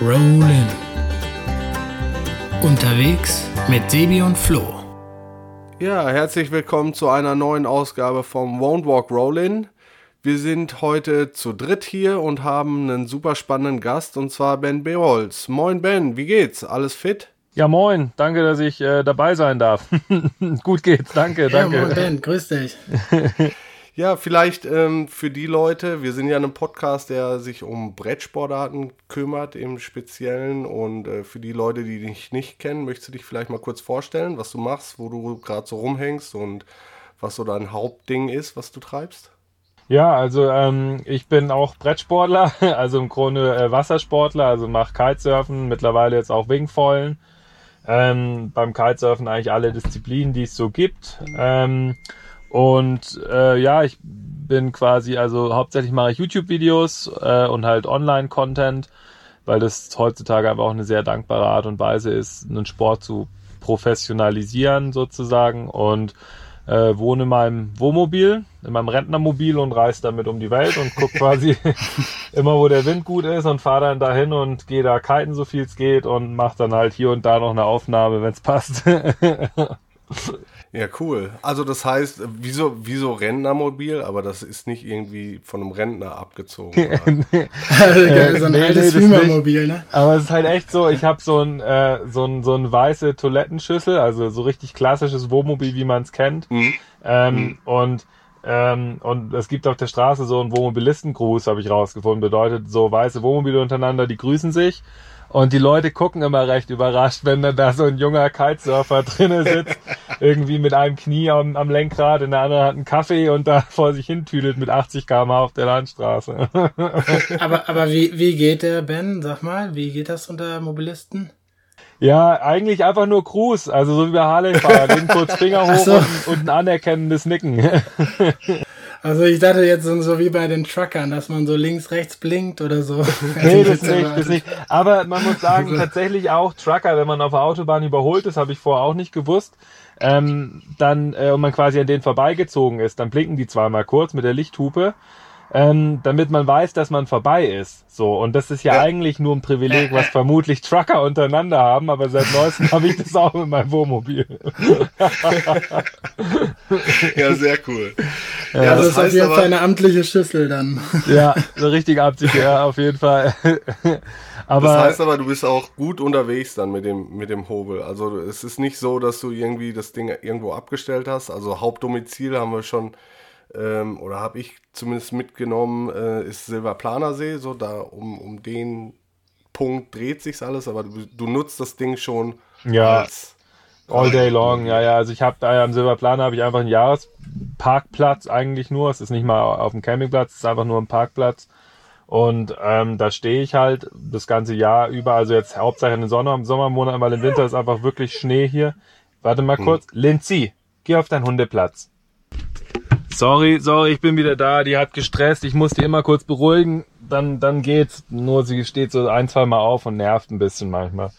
Rollin. Unterwegs mit Sebi und Flo. Ja, herzlich willkommen zu einer neuen Ausgabe vom Won't Walk Rollin. Wir sind heute zu dritt hier und haben einen super spannenden Gast und zwar Ben Beholz. Moin Ben, wie geht's? Alles fit? Ja, moin. Danke, dass ich äh, dabei sein darf. Gut geht's. Danke, Ja, danke. moin Ben, grüß dich. Ja, vielleicht ähm, für die Leute, wir sind ja ein Podcast, der sich um Brettsportarten kümmert im Speziellen und äh, für die Leute, die dich nicht kennen, möchtest du dich vielleicht mal kurz vorstellen, was du machst, wo du gerade so rumhängst und was so dein Hauptding ist, was du treibst? Ja, also ähm, ich bin auch Brettsportler, also im Grunde äh, Wassersportler, also mache Kitesurfen, mittlerweile jetzt auch Wingfoilen. Ähm, beim Kitesurfen eigentlich alle Disziplinen, die es so gibt. Ähm, und äh, ja, ich bin quasi, also hauptsächlich mache ich YouTube-Videos äh, und halt Online-Content, weil das heutzutage aber auch eine sehr dankbare Art und Weise ist, einen Sport zu professionalisieren sozusagen und äh, wohne in meinem Wohnmobil, in meinem Rentnermobil und reise damit um die Welt und gucke quasi immer, wo der Wind gut ist und fahre dann dahin und gehe da kiten, so viel es geht und mache dann halt hier und da noch eine Aufnahme, wenn es passt. Ja, cool. Also das heißt, wieso, wieso Rentnermobil, aber das ist nicht irgendwie von einem Rentner abgezogen. Also, geil, so ein nee, altes nee, ne? Aber es ist halt echt so, ich habe so ein äh, so ein so ein weiße Toilettenschüssel, also so richtig klassisches Wohnmobil, wie man es kennt. Mhm. Ähm, Und ähm, und es gibt auf der Straße so einen Wohnmobilistengruß, habe ich rausgefunden. Bedeutet so weiße Wohnmobile untereinander, die grüßen sich. Und die Leute gucken immer recht überrascht, wenn dann da so ein junger Kitesurfer drinnen sitzt, irgendwie mit einem Knie am, am Lenkrad, in der anderen hat einen Kaffee und da vor sich hin tüdelt mit 80 km auf der Landstraße. Aber, aber wie, wie geht der Ben? Sag mal, wie geht das unter Mobilisten? Ja, eigentlich einfach nur Gruß, also so wie bei Harley-Fahrer, den kurz Finger hoch so. und, und ein anerkennendes Nicken. Also ich dachte jetzt so, wie bei den Truckern, dass man so links, rechts blinkt oder so. nee, das nicht, das nicht. Aber man muss sagen, tatsächlich auch Trucker, wenn man auf der Autobahn überholt ist, habe ich vorher auch nicht gewusst, ähm, dann, äh, und man quasi an denen vorbeigezogen ist, dann blinken die zweimal kurz mit der Lichthupe, ähm, damit man weiß, dass man vorbei ist. So, und das ist ja, Ja. eigentlich nur ein Privileg, was vermutlich Trucker untereinander haben, aber seit neuestem habe ich das auch mit meinem Wohnmobil. ja, sehr cool. Ja, das, ist auf jeden Fall eine amtliche Schüssel dann. Ja, so richtig absicher, ja, auf jeden Fall. Aber Das heißt aber, du bist auch gut unterwegs dann mit dem, mit dem Hobel. Also es ist nicht so, dass du irgendwie das Ding irgendwo abgestellt hast. Also Hauptdomizil haben wir schon, ähm, oder habe ich zumindest mitgenommen, äh, ist Silberplanersee. So da um, um den Punkt dreht sich alles, aber du, du nutzt das Ding schon Ja. als all day long, ja, ja. Also ich habe da am Silberplaner habe ich einfach einen Jahresparkplatz eigentlich nur. Es ist nicht mal auf dem Campingplatz, es ist einfach nur ein Parkplatz. Und ähm, da stehe ich halt das ganze Jahr über. Also jetzt hauptsächlich in den Sommer, im Sommermonat, weil im Winter ist einfach wirklich Schnee hier. Warte mal kurz. Lindsay, geh auf deinen Hundeplatz. Sorry, sorry, ich bin wieder da. Die hat gestresst. Ich muss die immer kurz beruhigen. Dann, dann geht's. Nur sie steht so ein, zwei Mal auf und nervt ein bisschen manchmal.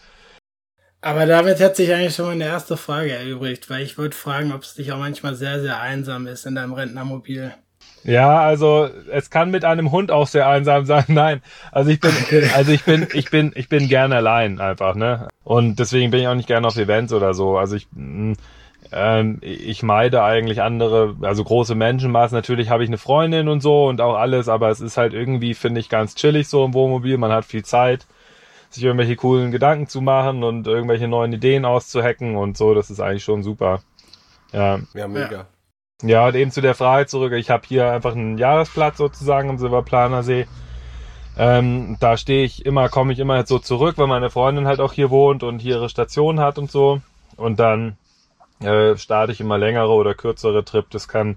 Aber damit hat sich eigentlich schon meine erste Frage erübrigt, weil ich wollte fragen, ob es dich auch manchmal sehr, sehr einsam ist in deinem Rentnermobil. Ja, also es kann mit einem Hund auch sehr einsam sein. Nein, also ich bin, also ich bin, ich bin, ich bin gerne allein einfach, ne? Und deswegen bin ich auch nicht gerne auf Events oder so. Also ich, mh, ähm, ich meide eigentlich andere, also große Menschenmaßen. Natürlich habe ich eine Freundin und so und auch alles, aber es ist halt irgendwie, finde ich, ganz chillig so im Wohnmobil. Man hat viel Zeit, sich irgendwelche coolen Gedanken zu machen und irgendwelche neuen Ideen auszuhacken und so. Das ist eigentlich schon super. Ja. ja mega. Ja, und eben zu der Frage zurück. Ich habe hier einfach einen Jahresplatz sozusagen am Silberplaner See. Ähm, da stehe ich immer, komme ich immer jetzt so zurück, weil meine Freundin halt auch hier wohnt und hier ihre Station hat und so. Und dann äh, starte ich immer längere oder kürzere Trip. Das kann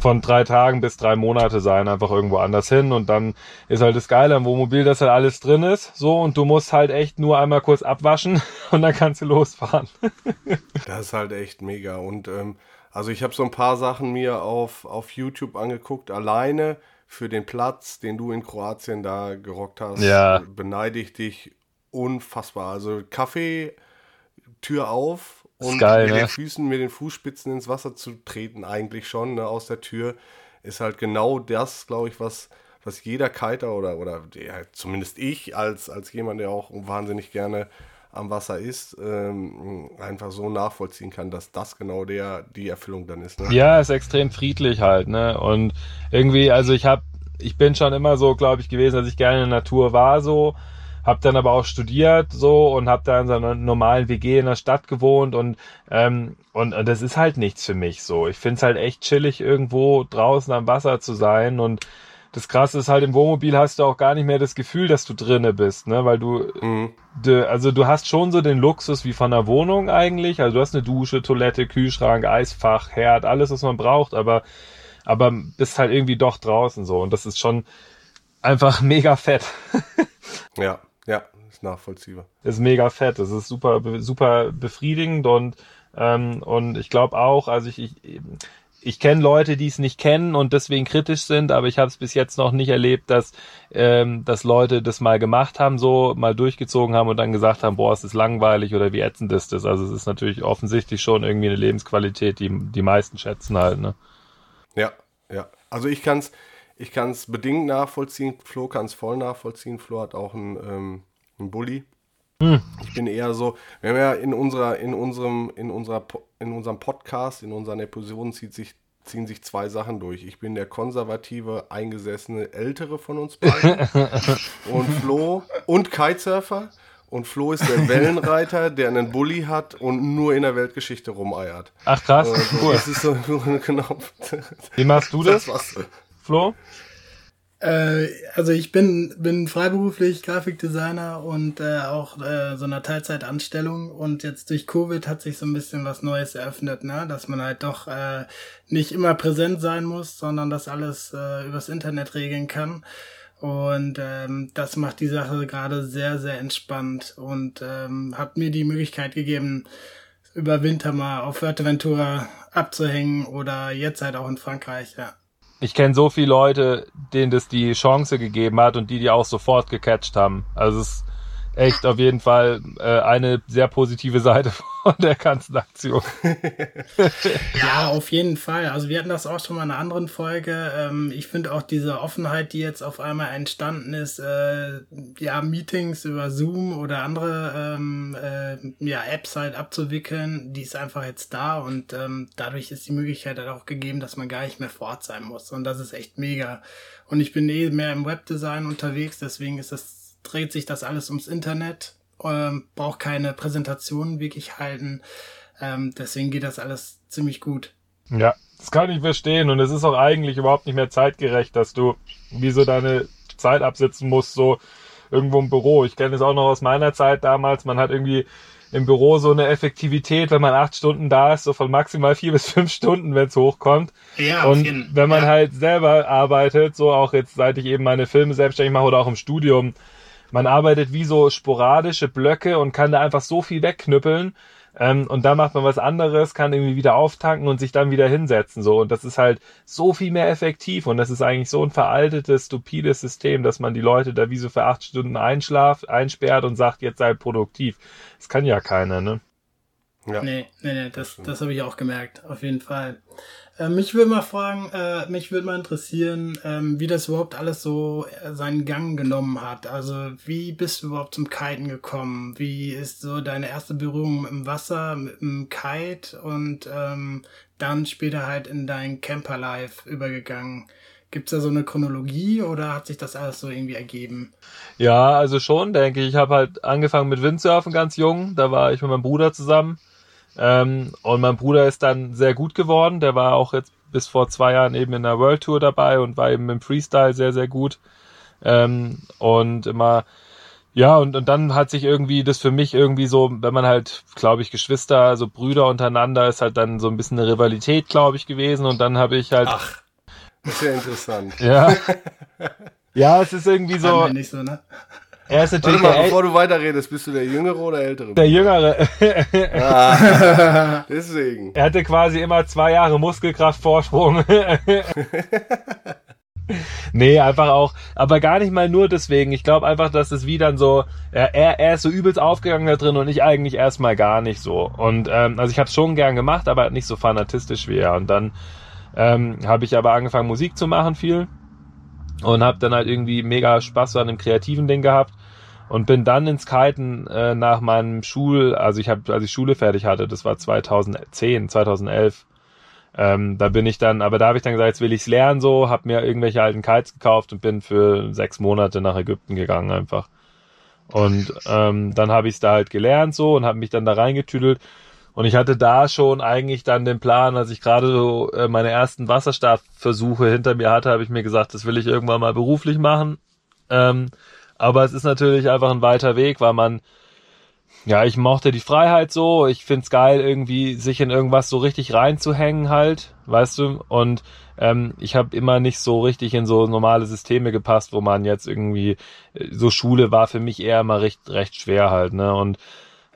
von drei Tagen bis drei Monate sein, einfach irgendwo anders hin. Und dann ist halt das Geile am Wohnmobil, dass halt alles drin ist. So, und du musst halt echt nur einmal kurz abwaschen und dann kannst du losfahren. Das ist halt echt mega. Und ähm, also ich habe so ein paar Sachen mir auf, auf YouTube angeguckt, alleine für den Platz, den du in Kroatien da gerockt hast. Ja. Beneide ich dich unfassbar. Also Kaffee, Tür auf und geil, mit ne? den Füßen, mit den Fußspitzen ins Wasser zu treten, eigentlich schon, ne, aus der Tür, ist halt genau das, glaube ich, was, was jeder Kiter oder, oder der, zumindest ich als, als jemand, der auch wahnsinnig gerne am Wasser ist, ähm, einfach so nachvollziehen kann, dass das genau der die Erfüllung dann ist. Ne? Ja, ist extrem friedlich halt, ne? Und irgendwie, also ich habe, ich bin schon immer so, glaube ich, gewesen, dass ich gerne in der Natur war, so habe dann aber auch studiert so und habe da in so einer normalen WG in der Stadt gewohnt und ähm, und, und das ist halt nichts für mich so. Ich find's halt echt chillig irgendwo draußen am Wasser zu sein und das Krasse ist halt, im Wohnmobil hast du auch gar nicht mehr das Gefühl, dass du drinne bist, ne? Weil du, mhm. de, also du hast schon so den Luxus wie von einer Wohnung eigentlich. Also du hast eine Dusche, Toilette, Kühlschrank, Eisfach, Herd, alles, was man braucht, aber, aber bist halt irgendwie doch draußen so. Und das ist schon einfach mega fett. ja, ja, ist nachvollziehbar. Ist mega fett. Das ist super, super befriedigend und ähm, und ich glaube auch, also ich, ich ich kenne Leute, die es nicht kennen und deswegen kritisch sind, aber ich habe es bis jetzt noch nicht erlebt, dass, ähm, dass Leute das mal gemacht haben, so mal durchgezogen haben und dann gesagt haben, boah, es ist langweilig oder wie ätzend ist das. Also es ist natürlich offensichtlich schon irgendwie eine Lebensqualität, die die meisten schätzen halt. Ne? Ja, ja. Also ich kann es ich kann's bedingt nachvollziehen, Flo kann es voll nachvollziehen. Flo hat auch einen, ähm, einen Bulli. Hm. Ich bin eher so, wir haben ja in unserer, in unserem, in unserer, in unserem Podcast, in unseren Episoden zieht sich, ziehen sich zwei Sachen durch. Ich bin der konservative, eingesessene Ältere von uns beiden. und Flo und Kitesurfer. Und Flo ist der Wellenreiter, der einen Bulli hat und nur in der Weltgeschichte rumeiert. Ach krass, äh, cool. Das ist so, genau. Wie machst du das, das Flo? Äh, also ich bin, bin freiberuflich Grafikdesigner und äh, auch äh, so einer Teilzeitanstellung und jetzt durch Covid hat sich so ein bisschen was Neues eröffnet, ne? dass man halt doch äh, nicht immer präsent sein muss, sondern das alles äh, übers Internet regeln kann. Und ähm, das macht die Sache gerade sehr, sehr entspannt und ähm, hat mir die Möglichkeit gegeben, über Winter mal auf Fuerteventura abzuhängen oder jetzt halt auch in Frankreich, ja ich kenne so viele Leute, denen das die Chance gegeben hat und die die auch sofort gecatcht haben. Also es echt auf jeden Fall äh, eine sehr positive Seite von der ganzen Aktion. ja, auf jeden Fall. Also wir hatten das auch schon mal in einer anderen Folge. Ähm, ich finde auch diese Offenheit, die jetzt auf einmal entstanden ist, äh, ja, Meetings über Zoom oder andere ähm, äh, ja, Apps halt abzuwickeln, die ist einfach jetzt da und ähm, dadurch ist die Möglichkeit halt auch gegeben, dass man gar nicht mehr vor Ort sein muss. Und das ist echt mega. Und ich bin eh mehr im Webdesign unterwegs, deswegen ist das dreht sich das alles ums Internet, ähm, braucht keine Präsentationen wirklich halten. Ähm, deswegen geht das alles ziemlich gut. Ja, das kann ich verstehen. Und es ist auch eigentlich überhaupt nicht mehr zeitgerecht, dass du wie so deine Zeit absitzen musst, so irgendwo im Büro. Ich kenne es auch noch aus meiner Zeit damals. Man hat irgendwie im Büro so eine Effektivität, wenn man acht Stunden da ist, so von maximal vier bis fünf Stunden, wenn es hochkommt. Ja, und jeden, wenn man ja. halt selber arbeitet, so auch jetzt, seit ich eben meine Filme selbstständig mache oder auch im Studium, man arbeitet wie so sporadische Blöcke und kann da einfach so viel wegknüppeln. Ähm, und da macht man was anderes, kann irgendwie wieder auftanken und sich dann wieder hinsetzen. So. Und das ist halt so viel mehr effektiv. Und das ist eigentlich so ein veraltetes, stupides System, dass man die Leute da wie so für acht Stunden einschlaft, einsperrt und sagt, jetzt sei produktiv. Das kann ja keiner, ne? Ja. Nee, nee, nee, das, das habe ich auch gemerkt, auf jeden Fall. Äh, mich würde mal fragen, äh, mich würde mal interessieren, ähm, wie das überhaupt alles so äh, seinen Gang genommen hat. Also wie bist du überhaupt zum Kiten gekommen? Wie ist so deine erste Berührung im Wasser, mit dem Kite und ähm, dann später halt in dein Camperlife übergegangen? Gibt es da so eine Chronologie oder hat sich das alles so irgendwie ergeben? Ja, also schon, denke ich. Ich habe halt angefangen mit Windsurfen ganz jung. Da war ich mit meinem Bruder zusammen. Ähm, und mein Bruder ist dann sehr gut geworden. Der war auch jetzt bis vor zwei Jahren eben in der World Tour dabei und war eben im Freestyle sehr, sehr gut. Ähm, und immer, ja, und, und dann hat sich irgendwie das für mich irgendwie so, wenn man halt, glaube ich, Geschwister, so Brüder untereinander, ist halt dann so ein bisschen eine Rivalität, glaube ich, gewesen. Und dann habe ich halt. Ach, das ist ja interessant. Ja. ja, es ist irgendwie so. Nicht so ne? Er ist natürlich Warte mal, bevor du weiterredest, bist du der Jüngere oder Ältere? Der Jüngere. ah, deswegen. Er hatte quasi immer zwei Jahre Muskelkraftvorsprung. nee, einfach auch, aber gar nicht mal nur deswegen. Ich glaube einfach, dass es wie dann so, er, er ist so übelst aufgegangen da drin und ich eigentlich erstmal gar nicht so. Und ähm, also ich habe es schon gern gemacht, aber nicht so fanatistisch wie er. Und dann ähm, habe ich aber angefangen Musik zu machen viel und habe dann halt irgendwie mega Spaß an dem kreativen Ding gehabt und bin dann ins Kiten äh, nach meinem Schul, also ich habe, als ich Schule fertig hatte, das war 2010, 2011. Ähm, da bin ich dann, aber da habe ich dann gesagt, jetzt will ich's lernen so, habe mir irgendwelche alten Kites gekauft und bin für sechs Monate nach Ägypten gegangen einfach. Und ähm, dann habe ich es da halt gelernt so und habe mich dann da reingetüdelt. Und ich hatte da schon eigentlich dann den Plan, als ich gerade so äh, meine ersten Wasserstartversuche hinter mir hatte, habe ich mir gesagt, das will ich irgendwann mal beruflich machen. Ähm, aber es ist natürlich einfach ein weiter Weg, weil man, ja, ich mochte die Freiheit so. Ich find's geil, irgendwie sich in irgendwas so richtig reinzuhängen halt, weißt du. Und ähm, ich habe immer nicht so richtig in so normale Systeme gepasst, wo man jetzt irgendwie äh, so Schule war für mich eher immer recht recht schwer halt, ne. Und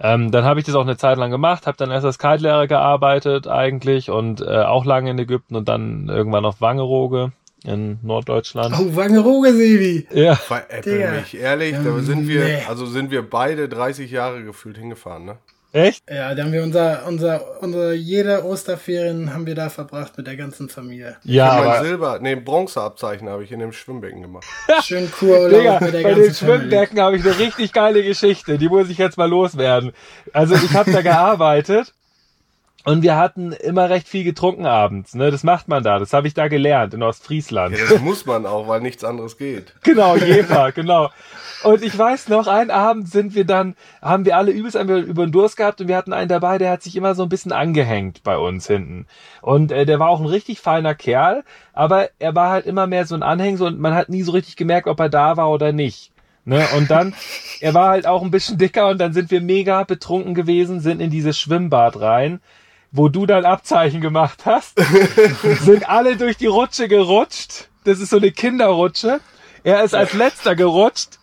ähm, dann habe ich das auch eine Zeit lang gemacht, habe dann erst als Kite-Lehrer gearbeitet eigentlich und äh, auch lange in Ägypten und dann irgendwann auf Wangerooge in Norddeutschland. Oh, Wangerooge, Sebi. Ja. Veräppel mich, ehrlich, da sind wir, nee. also sind wir beide 30 Jahre gefühlt hingefahren, ne? Echt? Ja, da haben wir unser, unser, unsere, jede Osterferien haben wir da verbracht mit der ganzen Familie. Ja, aber mein Silber, nee, Bronzeabzeichen habe ich in dem Schwimmbecken gemacht. Schön cool. Digga, mit der bei den Schwimmbecken habe ich eine richtig geile Geschichte, die muss ich jetzt mal loswerden. Also ich habe da gearbeitet und wir hatten immer recht viel getrunken abends, ne? Das macht man da. Das habe ich da gelernt in Ostfriesland. Ja, das muss man auch, weil nichts anderes geht. Genau, Jefer, genau. Und ich weiß noch, einen Abend sind wir dann, haben wir alle übelst über den Durst gehabt und wir hatten einen dabei, der hat sich immer so ein bisschen angehängt bei uns hinten. Und äh, der war auch ein richtig feiner Kerl, aber er war halt immer mehr so ein Anhängsel und man hat nie so richtig gemerkt, ob er da war oder nicht. Ne? Und dann, er war halt auch ein bisschen dicker und dann sind wir mega betrunken gewesen, sind in dieses Schwimmbad rein wo du dein Abzeichen gemacht hast, sind alle durch die Rutsche gerutscht. Das ist so eine Kinderrutsche. Er ist als letzter gerutscht.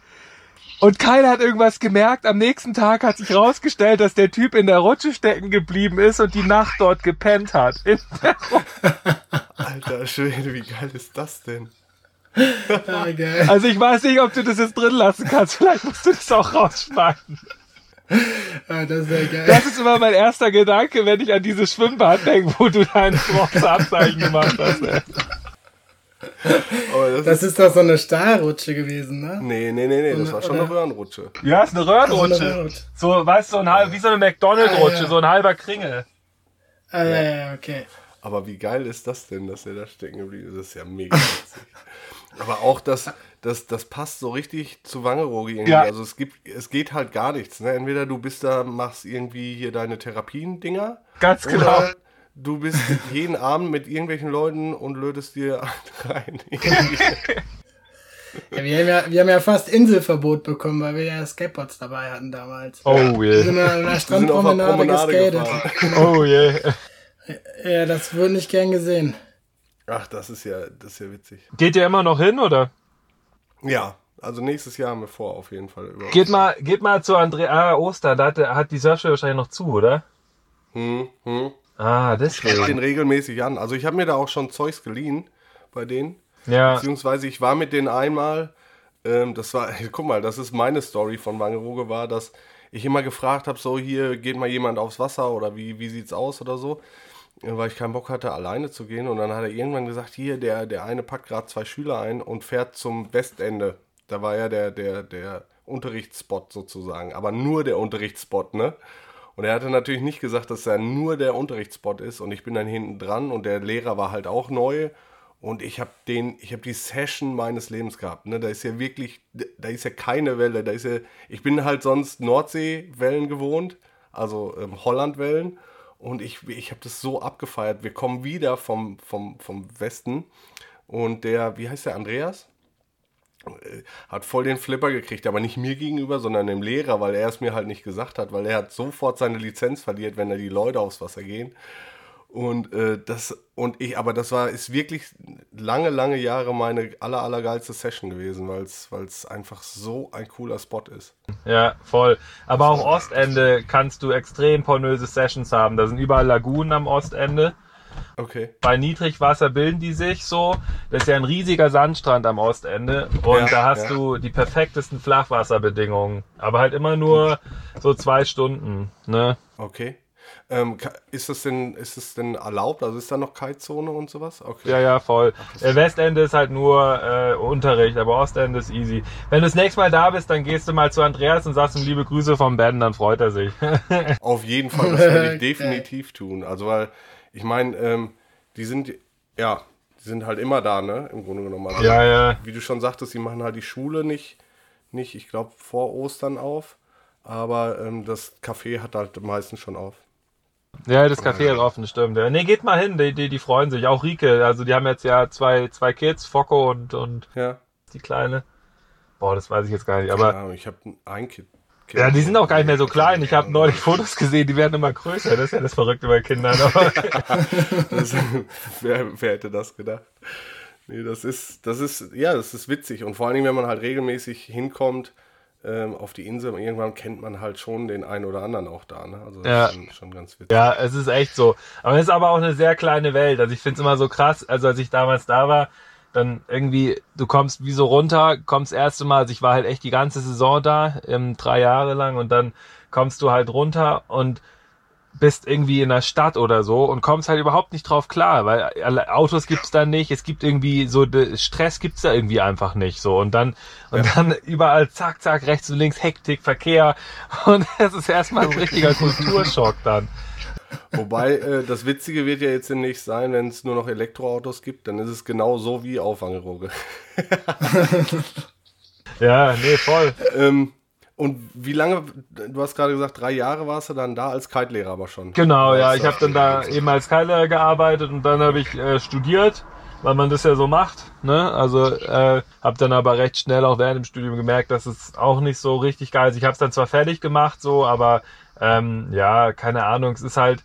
Und keiner hat irgendwas gemerkt. Am nächsten Tag hat sich rausgestellt, dass der Typ in der Rutsche stecken geblieben ist und die Nacht dort gepennt hat. Alter Schwede, wie geil ist das denn? Also ich weiß nicht, ob du das jetzt drin lassen kannst. Vielleicht musst du das auch rausschneiden. Ah, das ist ja geil. Das ist immer mein erster Gedanke, wenn ich an dieses Schwimmbad denke, wo du dein Abzeichen gemacht hast. Ey. Das, das, ist doch so eine Stahlrutsche gewesen, ne? Nee, nee, nee, nee, das war schon eine Röhrenrutsche. Ja, ist eine Röhrenrutsche. So, weißt du, so ein halb, wie so eine McDonald-Rutsche, ah, ja. so ein halber Kringel. Ah, ja, ja, okay. Aber wie geil ist das denn, dass er da stecken geblieben ist? Das ist ja mega witzig. Aber auch das, das, das passt so richtig zu Wangerooge irgendwie. Ja. Also es gibt, es geht halt gar nichts. Ne? Entweder du bist da, machst irgendwie hier deine Therapien-Dinger. Ganz genau. Du bist jeden Abend mit irgendwelchen Leuten und lötest dir rein. Ja, wir, haben ja, wir haben ja fast Inselverbot bekommen, weil wir ja Skateboards dabei hatten damals. Oh yeah. Wir sind an der Strandpromenade geskatet. Oh yeah. Ja, das wird nicht gern gesehen. Ach, das ist ja, das ist ja witzig. Geht ihr immer noch hin, oder? Ja, also nächstes Jahr haben wir vor, auf jeden Fall. Geht mal, geht mal zu Andrea ah, Oster, da hat, hat die Surfschule wahrscheinlich noch zu, oder? Hm, hm. Ah, deswegen. Ich den regelmäßig an. Also ich habe mir da auch schon Zeugs geliehen bei denen. Ja. Beziehungsweise ich war mit denen einmal, ähm, das war, guck mal, das ist meine Story von Wangerooge war, dass ich immer gefragt habe, so hier geht mal jemand aufs Wasser oder wie, wie sieht's aus oder so weil ich keinen Bock hatte, alleine zu gehen. Und dann hat er irgendwann gesagt, hier, der, der eine packt gerade zwei Schüler ein und fährt zum Westende. Da war ja der, der, der Unterrichtsspot sozusagen, aber nur der Unterrichtsspot, ne? Und er hatte natürlich nicht gesagt, dass er nur der Unterrichtsspot ist und ich bin dann hinten dran und der Lehrer war halt auch neu und ich habe den, die Session meines Lebens gehabt, ne? Da ist ja wirklich, da ist ja keine Welle, da ist ja, ich bin halt sonst Nordseewellen gewohnt, also ähm, Hollandwellen und ich, ich habe das so abgefeiert. Wir kommen wieder vom, vom, vom Westen. Und der, wie heißt der, Andreas? Äh, hat voll den Flipper gekriegt, aber nicht mir gegenüber, sondern dem Lehrer, weil er es mir halt nicht gesagt hat, weil er hat sofort seine Lizenz verliert, wenn da die Leute aufs Wasser gehen. Und äh, das und ich, aber das war ist wirklich lange, lange Jahre meine aller allergeilste Session gewesen, weil es einfach so ein cooler Spot ist. Ja, voll. Aber auch Ostende kannst du extrem pornöse Sessions haben. Da sind überall Lagunen am Ostende. Okay. Bei Niedrigwasser bilden die sich so. Das ist ja ein riesiger Sandstrand am Ostende. Und ja, da hast ja. du die perfektesten Flachwasserbedingungen. Aber halt immer nur so zwei Stunden. Ne? Okay. Ähm, ist das denn, ist das denn erlaubt? Also ist da noch Kitezone und sowas? Okay. Ja, ja, voll. Ach, Westende ist halt nur äh, Unterricht, aber Ostende ist easy. Wenn du das nächste Mal da bist, dann gehst du mal zu Andreas und sagst ihm liebe Grüße vom Ben, dann freut er sich. Auf jeden Fall, das werde ich definitiv tun. Also weil, ich meine, ähm, die sind, ja, die sind halt immer da, ne? Im Grunde genommen. Also, ja, ja. Wie du schon sagtest, die machen halt die Schule nicht, nicht ich glaube, vor Ostern auf. Aber ähm, das Café hat halt meistens schon auf. Ja, das Café ist offen, stimmt. Nee, geht mal hin, die, die, die freuen sich. Auch Rike, also die haben jetzt ja zwei, zwei Kids, Focko und, und ja. die Kleine. Boah, das weiß ich jetzt gar nicht. Aber ja, ich habe ein Kind. kind. Ja, die sind auch gar nicht mehr so klein. Ich habe neulich Fotos gesehen, die werden immer größer. Das ist ja das Verrückte bei Kindern. das, wer, wer hätte das gedacht? Nee, das ist, das ist, ja, das ist witzig. Und vor allen Dingen, wenn man halt regelmäßig hinkommt, ähm, auf die Insel. Und irgendwann kennt man halt schon den einen oder anderen auch da. Ne? Also das ja. ist schon, schon, ganz witzig. Ja, es ist echt so. Aber es ist aber auch eine sehr kleine Welt. Also ich finde es immer so krass. Also als ich damals da war, dann irgendwie, du kommst wie so runter, kommst das erste Mal, also ich war halt echt die ganze Saison da, ähm, drei Jahre lang und dann kommst du halt runter und bist irgendwie in der Stadt oder so und kommst halt überhaupt nicht drauf klar, weil Autos gibt's da nicht, es gibt irgendwie so Stress gibt's da irgendwie einfach nicht so und dann und ja. dann überall zack zack rechts und links Hektik Verkehr und es ist erstmal ein richtiger Kulturschock dann. Wobei äh, das Witzige wird ja jetzt demnächst sein, wenn es nur noch Elektroautos gibt, dann ist es genau so wie Auffangeroge. ja, nee, voll. ähm, und wie lange, du hast gerade gesagt, drei Jahre warst du dann da als Kite-Lehrer aber schon. Genau, ja, ich habe dann da eben als Kite-Lehrer gearbeitet und dann habe ich äh, studiert, weil man das ja so macht. Ne? Also äh, habe dann aber recht schnell auch während dem Studium gemerkt, dass es auch nicht so richtig geil ist. Ich habe es dann zwar fertig gemacht, so, aber ähm, ja, keine Ahnung, es ist halt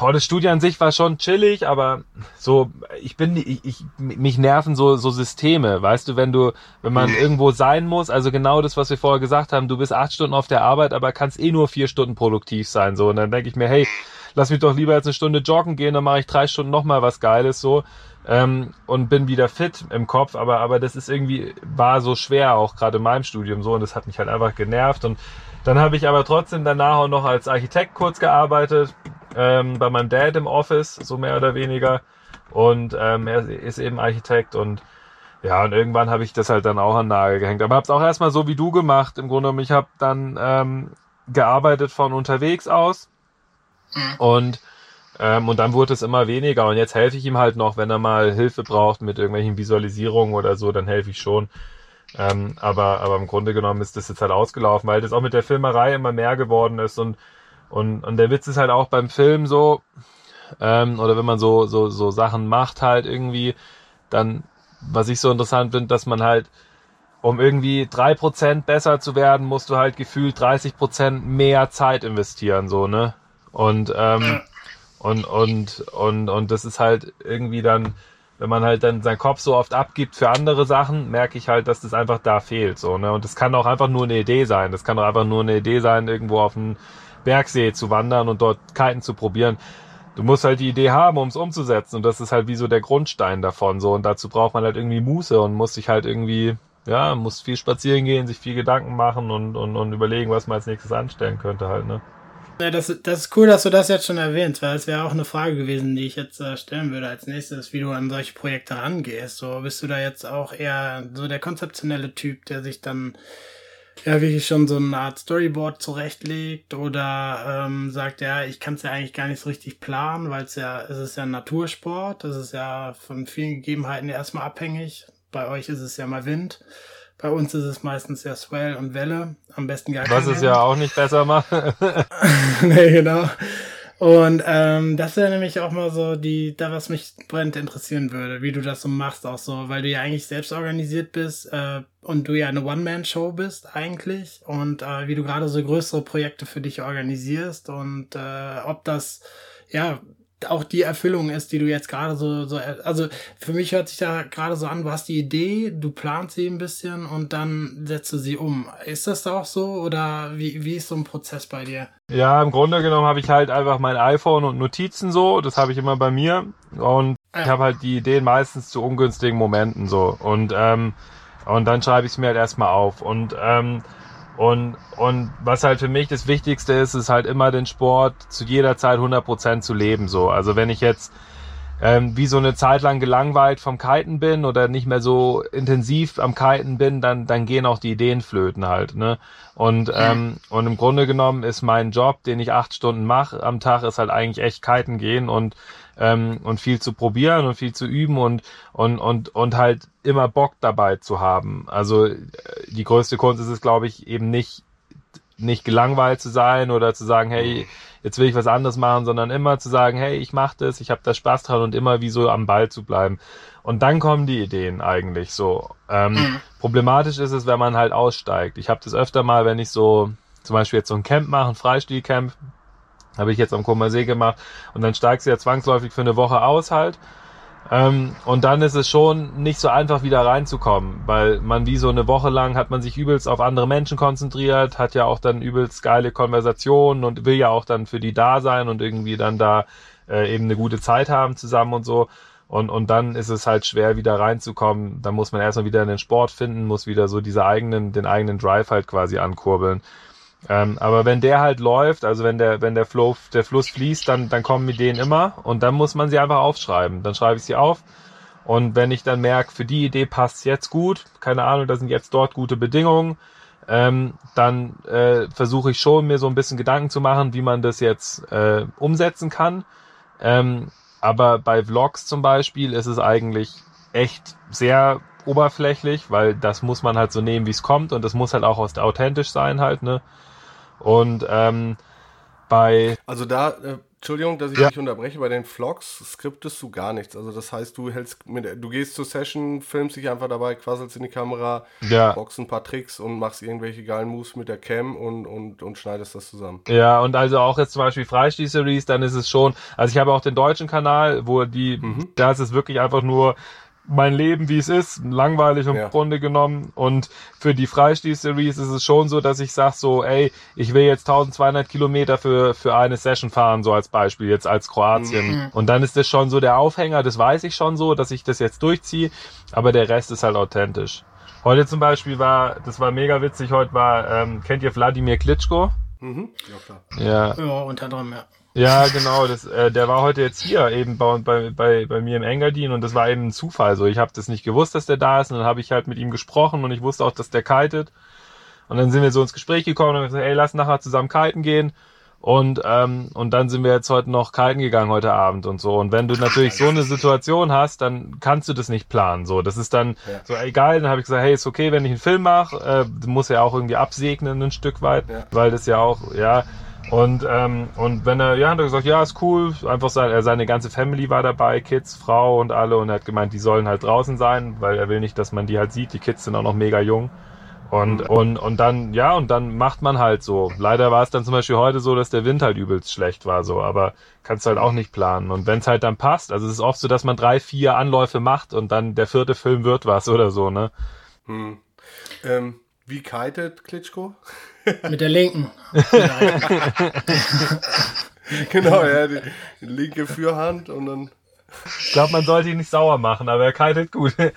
Boah, das Studio an sich war schon chillig, aber so, ich bin, ich, ich, mich nerven so, so Systeme, weißt du, wenn du, wenn man irgendwo sein muss, also genau das, was wir vorher gesagt haben, du bist acht Stunden auf der Arbeit, aber kannst eh nur vier Stunden produktiv sein, so, und dann denke ich mir, hey, lass mich doch lieber jetzt eine Stunde joggen gehen, dann mache ich drei Stunden nochmal was Geiles, so, ähm, und bin wieder fit im Kopf, aber, aber das ist irgendwie, war so schwer, auch gerade in meinem Studium so, und das hat mich halt einfach genervt, und dann habe ich aber trotzdem danach auch noch als Architekt kurz gearbeitet, ähm, bei meinem Dad im Office, so mehr oder weniger. Und ähm, er ist eben Architekt und ja, und irgendwann habe ich das halt dann auch an Nagel gehängt. Aber habe es auch erstmal so wie du gemacht. Im Grunde genommen, ich habe dann ähm, gearbeitet von unterwegs aus. Mhm. Und ähm, und dann wurde es immer weniger. Und jetzt helfe ich ihm halt noch, wenn er mal Hilfe braucht mit irgendwelchen Visualisierungen oder so, dann helfe ich schon. Ähm, aber, aber im Grunde genommen ist das jetzt halt ausgelaufen, weil das auch mit der Filmerei immer mehr geworden ist und und, und der Witz ist halt auch beim Film so, ähm, oder wenn man so, so, so Sachen macht halt irgendwie, dann, was ich so interessant finde, dass man halt, um irgendwie drei Prozent besser zu werden, musst du halt gefühlt 30% mehr Zeit investieren, so, ne? Und, ähm, und, und, und, und das ist halt irgendwie dann, wenn man halt dann seinen Kopf so oft abgibt für andere Sachen, merke ich halt, dass das einfach da fehlt, so, ne? Und das kann auch einfach nur eine Idee sein. Das kann auch einfach nur eine Idee sein, irgendwo auf ein, Bergsee zu wandern und dort Kiten zu probieren. Du musst halt die Idee haben, um es umzusetzen. Und das ist halt wie so der Grundstein davon. So. Und dazu braucht man halt irgendwie Muße und muss sich halt irgendwie, ja, muss viel spazieren gehen, sich viel Gedanken machen und, und, und überlegen, was man als nächstes anstellen könnte halt, ne? Ja, das, das ist cool, dass du das jetzt schon erwähnst, weil es wäre auch eine Frage gewesen, die ich jetzt äh, stellen würde als nächstes, wie du an solche Projekte rangehst. So bist du da jetzt auch eher so der konzeptionelle Typ, der sich dann ja wirklich schon so eine Art Storyboard zurechtlegt oder ähm, sagt, ja, ich kann es ja eigentlich gar nicht so richtig planen, weil es ja, es ist ja ein Natursport, es ist ja von vielen Gegebenheiten erstmal abhängig. Bei euch ist es ja mal Wind. Bei uns ist es meistens ja Swell und Welle. Am besten gar Was es ja auch nicht besser macht. nee, genau. Und ähm, das wäre nämlich auch mal so die, da was mich brennend interessieren würde, wie du das so machst, auch so, weil du ja eigentlich selbst organisiert bist äh, und du ja eine One-Man-Show bist eigentlich und äh, wie du gerade so größere Projekte für dich organisierst und äh, ob das ja auch die Erfüllung ist, die du jetzt gerade so, so, also für mich hört sich da gerade so an, du hast die Idee, du planst sie ein bisschen und dann setzt du sie um. Ist das auch so oder wie, wie ist so ein Prozess bei dir? Ja, im Grunde genommen habe ich halt einfach mein iPhone und Notizen so, das habe ich immer bei mir und ich habe halt die Ideen meistens zu ungünstigen Momenten so und ähm, und dann schreibe ich es mir halt erstmal auf und ähm, Und, und was halt für mich das Wichtigste ist, ist halt immer den Sport zu jeder Zeit 100% zu leben. So, Also wenn ich jetzt ähm, wie so eine Zeit lang gelangweilt vom Kiten bin oder nicht mehr so intensiv am Kiten bin, dann, dann gehen auch die Ideen flöten halt. Ne? Und, ähm, und im Grunde genommen ist mein Job, den ich acht Stunden mache am Tag, ist halt eigentlich echt Kiten gehen und ähm, und viel zu probieren und viel zu üben und und und und halt immer Bock dabei zu haben. Also äh, die größte Kunst ist es, glaube ich, eben nicht nicht gelangweilt zu sein oder zu sagen, hey, jetzt will ich was anderes machen, sondern immer zu sagen, hey, ich mache das, ich habe da Spaß dran und immer wie so am Ball zu bleiben. Und dann kommen die Ideen eigentlich so. Ähm, mhm. Problematisch ist es, wenn man halt aussteigt. Ich habe das öfter mal, wenn ich so zum Beispiel jetzt so ein Camp mache, ein Freistilcamp, habe ich jetzt am Kummer See gemacht und dann steigst du ja zwangsläufig für eine Woche aus halt ähm, und dann ist es schon nicht so einfach wieder reinzukommen, weil man wie so eine Woche lang hat man sich übelst auf andere Menschen konzentriert, hat ja auch dann übelst geile Konversationen und will ja auch dann für die da sein und irgendwie dann da äh, eben eine gute Zeit haben zusammen und so. Und, und dann ist es halt schwer, wieder reinzukommen. Dann muss man erstmal wieder in den Sport finden, muss wieder so diese eigenen, den eigenen Drive halt quasi ankurbeln. Ähm, aber wenn der halt läuft, also wenn der, wenn der Flow, der Fluss fließt, dann, dann kommen Ideen immer und dann muss man sie einfach aufschreiben. Dann schreibe ich sie auf. Und wenn ich dann merke, für die Idee passt jetzt gut, keine Ahnung, da sind jetzt dort gute Bedingungen, ähm, dann äh, versuche ich schon, mir so ein bisschen Gedanken zu machen, wie man das jetzt äh, umsetzen kann. Ähm, aber bei Vlogs zum Beispiel ist es eigentlich echt sehr oberflächlich, weil das muss man halt so nehmen, wie es kommt und das muss halt auch authentisch sein halt, ne? Und ähm, bei. Also da, äh, Entschuldigung, dass ich ja. dich unterbreche, bei den Vlogs skriptest du gar nichts. Also das heißt, du hältst mit, du gehst zur Session, filmst dich einfach dabei, quasselst in die Kamera, ja. boxst ein paar Tricks und machst irgendwelche geilen Moves mit der Cam und, und, und schneidest das zusammen. Ja, und also auch jetzt zum Beispiel Freistil-Series, dann ist es schon, also ich habe auch den deutschen Kanal, wo die, mhm. da ist es wirklich einfach nur mein Leben, wie es ist, langweilig im ja. Grunde genommen. Und für die Freistil-Series ist es schon so, dass ich sage so, ey, ich will jetzt 1200 Kilometer für, für eine Session fahren, so als Beispiel, jetzt als Kroatien. Mhm. Und dann ist das schon so der Aufhänger, das weiß ich schon so, dass ich das jetzt durchziehe, aber der Rest ist halt authentisch. Heute zum Beispiel war, das war mega witzig, heute war, ähm, kennt ihr Wladimir Klitschko? Mhm. Ja, klar. Ja. ja, unter anderem, ja. Ja, genau. Das, äh, der war heute jetzt hier eben bei, bei, bei, bei mir im Engadin und das war eben ein Zufall. So, ich habe das nicht gewusst, dass der da ist und dann habe ich halt mit ihm gesprochen und ich wusste auch, dass der kitet. Und dann sind wir so ins Gespräch gekommen und haben gesagt, ey, lass nachher zusammen kiten gehen. Und, ähm, und dann sind wir jetzt heute noch kiten gegangen heute Abend und so. Und wenn du natürlich so eine Situation hast, dann kannst du das nicht planen. So, das ist dann ja. so egal. Dann habe ich gesagt, hey, ist okay, wenn ich einen Film mache. Äh, muss ja auch irgendwie absegnen ein Stück weit, ja. weil das ja auch, ja. Und, ähm, und wenn er, ja, hat er gesagt, ja, ist cool. Einfach seine, seine ganze Family war dabei, Kids, Frau und alle. Und er hat gemeint, die sollen halt draußen sein, weil er will nicht, dass man die halt sieht. Die Kids sind auch noch mega jung. Und, und, und dann, ja, und dann macht man halt so. Leider war es dann zum Beispiel heute so, dass der Wind halt übelst schlecht war, so, aber kannst halt auch nicht planen. Und wenn es halt dann passt, also es ist oft so, dass man drei, vier Anläufe macht und dann der vierte Film wird was oder so, ne? Hm. Ähm, wie kitet Klitschko? Mit der linken. genau, ja, die, die, linke Fürhand und dann. Ich glaube, man sollte ihn nicht sauer machen, aber er kitet gut.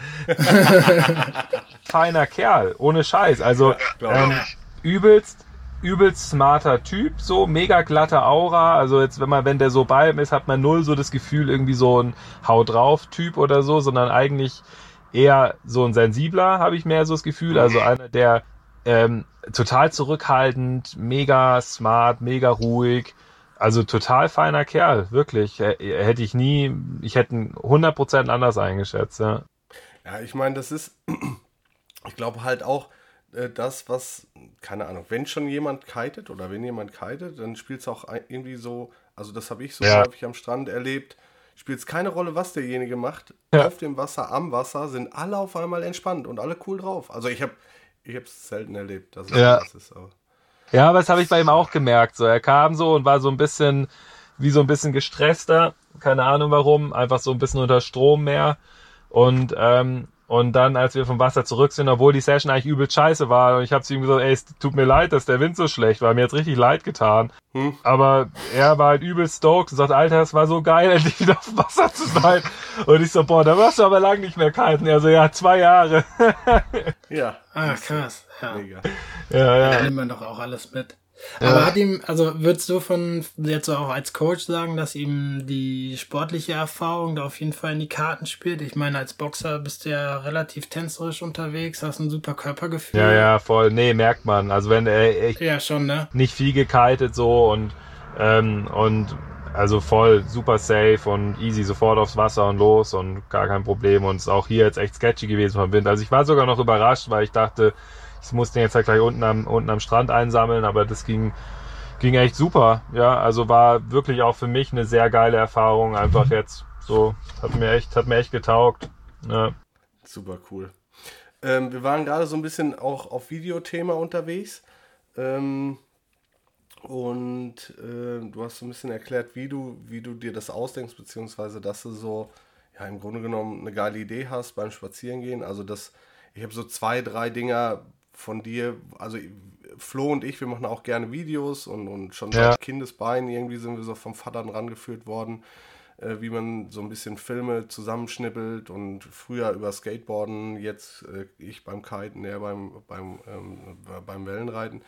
Feiner Kerl, ohne Scheiß. Also ähm, übelst, übelst smarter Typ, so mega glatte Aura. Also jetzt, wenn man, wenn der so bei ihm ist, hat man null so das Gefühl, irgendwie so ein Hau drauf Typ oder so, sondern eigentlich eher so ein sensibler, habe ich mehr so das Gefühl. Also einer, der ähm, total zurückhaltend, mega smart, mega ruhig. Also total feiner Kerl, wirklich. Hätte ich nie, ich hätte ihn 100% anders eingeschätzt, ja. Ja, ich meine, das ist, ich glaube halt auch, äh, das, was, keine Ahnung, wenn schon jemand kitet oder wenn jemand kitet, dann spielt es auch irgendwie so, also das habe ich so ja. häufig am Strand erlebt, spielt es keine Rolle, was derjenige macht. Ja. Auf dem Wasser, am Wasser sind alle auf einmal entspannt und alle cool drauf. Also ich habe ich habe es selten erlebt, dass es ja. das ist. Aber. Ja, aber das habe ich bei ihm auch gemerkt. So, er kam so und war so ein bisschen wie so ein bisschen gestresster, keine Ahnung warum, einfach so ein bisschen unter Strom mehr und ähm, Und dann, als wir vom Wasser zurück sind, obwohl die Session eigentlich übel scheiße war, und ich habe zu ihm gesagt, ey, es tut mir leid, dass der Wind so schlecht war, mir jetzt richtig leid getan. Hm. Aber er war halt übel stoked und sagt, Alter, es war so geil, endlich wieder auf dem Wasser zu sein. und ich so, boah, da warst du aber lang nicht mehr kiten. Er so, ja, zwei Jahre. ja. Ah, krass. Ja. Mega. Ja, ja. Da nimmt man doch auch alles mit. Aber hat ihm, also würdest du von jetzt auch als Coach sagen, dass ihm die sportliche Erfahrung da auf jeden Fall in die Karten spielt? Ich meine, als Boxer bist du ja relativ tänzerisch unterwegs, hast ein super Körpergefühl. Ja, ja, voll. Nee, merkt man. Also wenn er ja schon, ne? nicht viel gekitet so und ähm, und also voll super safe und easy sofort aufs Wasser und los und gar kein Problem und ist auch hier jetzt echt sketchy gewesen vom Wind. Also ich war sogar noch überrascht, weil ich dachte, ich musste den jetzt halt gleich unten am, unten am Strand einsammeln, aber das ging, ging echt super. Ja, also war wirklich auch für mich eine sehr geile Erfahrung. Einfach jetzt so, hat mir echt, hat mir echt getaugt. Ja. Super cool. Ähm, wir waren gerade so ein bisschen auch auf Videothema unterwegs. Ähm, und äh, du hast so ein bisschen erklärt, wie du, wie du dir das ausdenkst, beziehungsweise dass du so, ja, im Grunde genommen eine geile Idee hast beim Spazierengehen. Also das, ich habe so zwei, drei Dinger von dir, also Flo und ich, wir machen auch gerne Videos und, und schon ja. seit Kindesbeinen irgendwie sind wir so vom Vater rangeführt worden, äh, wie man so ein bisschen Filme zusammenschnippelt und früher über Skateboarden, jetzt äh, ich beim Kiten, er beim, beim, ähm, beim Wellenreiten.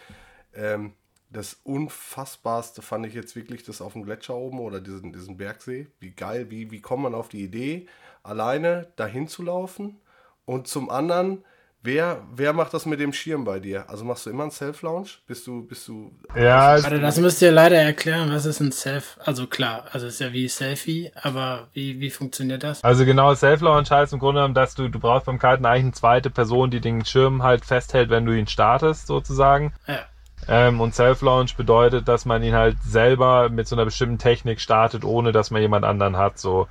Ähm, das Unfassbarste fand ich jetzt wirklich das auf dem Gletscher oben oder diesen, diesen Bergsee. Wie geil, wie, wie kommt man auf die Idee, alleine dahin zu laufen und zum anderen Wer, wer macht das mit dem Schirm bei dir? Also machst du immer einen Self-Lounge? Bist du, bist du. Ja, also das müsst ihr leider erklären, was ist ein Self? Also klar, also ist ja wie Selfie, aber wie, wie funktioniert das? Also genau, Self-Launch heißt im Grunde genommen, dass du, du brauchst beim Kiten eigentlich eine zweite Person, die den Schirm halt festhält, wenn du ihn startest, sozusagen. Ja. Ähm, und Self-Launch bedeutet, dass man ihn halt selber mit so einer bestimmten Technik startet, ohne dass man jemand anderen hat. So.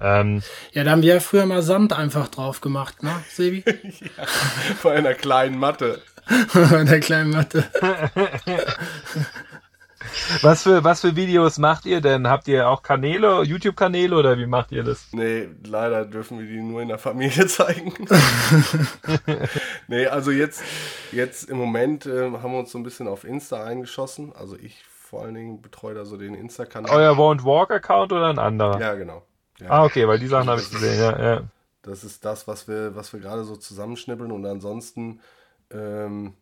Ähm, ja, da haben wir ja früher mal Sand einfach drauf gemacht, ne, Sebi? ja, vor einer kleinen Matte. Vor einer kleinen Matte. was, für, was für Videos macht ihr denn? Habt ihr auch Kanäle, YouTube-Kanäle oder wie macht ihr das? Nee, leider dürfen wir die nur in der Familie zeigen. nee, also jetzt, jetzt im Moment äh, haben wir uns so ein bisschen auf Insta eingeschossen. Also ich vor allen Dingen betreue da so den Insta-Kanal. Euer Won't Walk-Account oder ein anderer? Ja, genau. Ja. Ah, okay, weil die Sachen habe ich gesehen, ja, ja. Das ist das, was wir, was wir gerade so zusammenschnippeln und ansonsten ähm,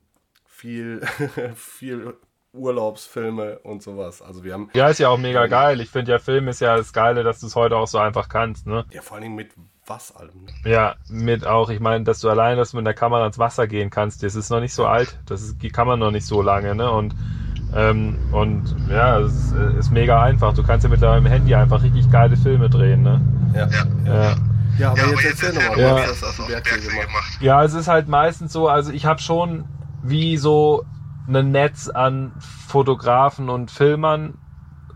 viel, viel Urlaubsfilme und sowas. Also wir haben. Ja, ist ja auch mega geil. Ich finde ja, Film ist ja das Geile, dass du es heute auch so einfach kannst, ne? Ja, vor allen Dingen mit was allem. Ne? Ja, mit auch, ich meine, dass du allein, dass du mit der Kamera ins Wasser gehen kannst, das ist noch nicht so alt. Das ist, die kann man noch nicht so lange, ne? Und ähm, und ja, es ist, ist, mega einfach. Du kannst ja mit deinem Handy einfach richtig geile Filme drehen, ne? Ja. Ja, ja. aber, ja, jetzt, jetzt erzähl nochmal, ja. was hast auf dem Bergsee gemacht? gemacht? Ja, es ist halt meistens so, also ich habe schon wie so ein Netz an Fotografen und Filmern,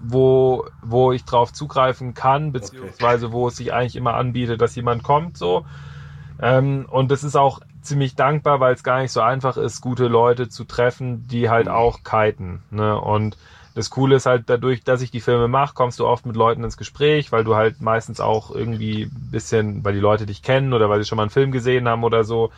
wo, wo ich drauf zugreifen kann, beziehungsweise okay. wo es sich eigentlich immer anbietet, dass jemand kommt, so. Ähm, und das ist auch ziemlich dankbar, weil es gar nicht so einfach ist, gute Leute zu treffen, die halt mhm. auch kiten. Ne? Und das Coole ist halt dadurch, dass ich die Filme mache, kommst du oft mit Leuten ins Gespräch, weil du halt meistens auch irgendwie bisschen, weil die Leute dich kennen oder weil sie schon mal einen Film gesehen haben oder so.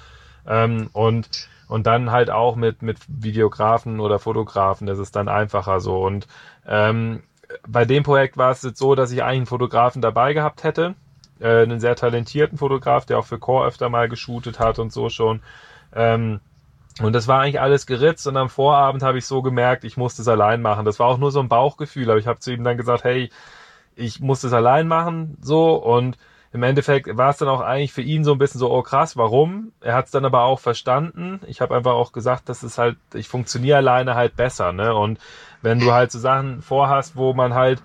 Ähm, und und dann halt auch mit mit Videografen oder Fotografen, das ist dann einfacher so. Und ähm, bei dem Projekt war es jetzt so, dass ich eigentlich einen Fotografen dabei gehabt hätte, äh, einen sehr talentierten Fotograf, der auch für Core öfter mal geshootet hat und so schon. Ähm, und das war eigentlich alles geritzt und am Vorabend habe ich so gemerkt, ich muss das allein machen. Das war auch nur so ein Bauchgefühl, aber ich habe zu ihm dann gesagt, hey, ich muss das allein machen, so und im Endeffekt war es dann auch eigentlich für ihn so ein bisschen so, oh krass, warum? Er hat es dann aber auch verstanden. Ich habe einfach auch gesagt, dass es halt, ich funktioniere alleine halt besser, ne? Und wenn du halt so Sachen vorhast, wo man halt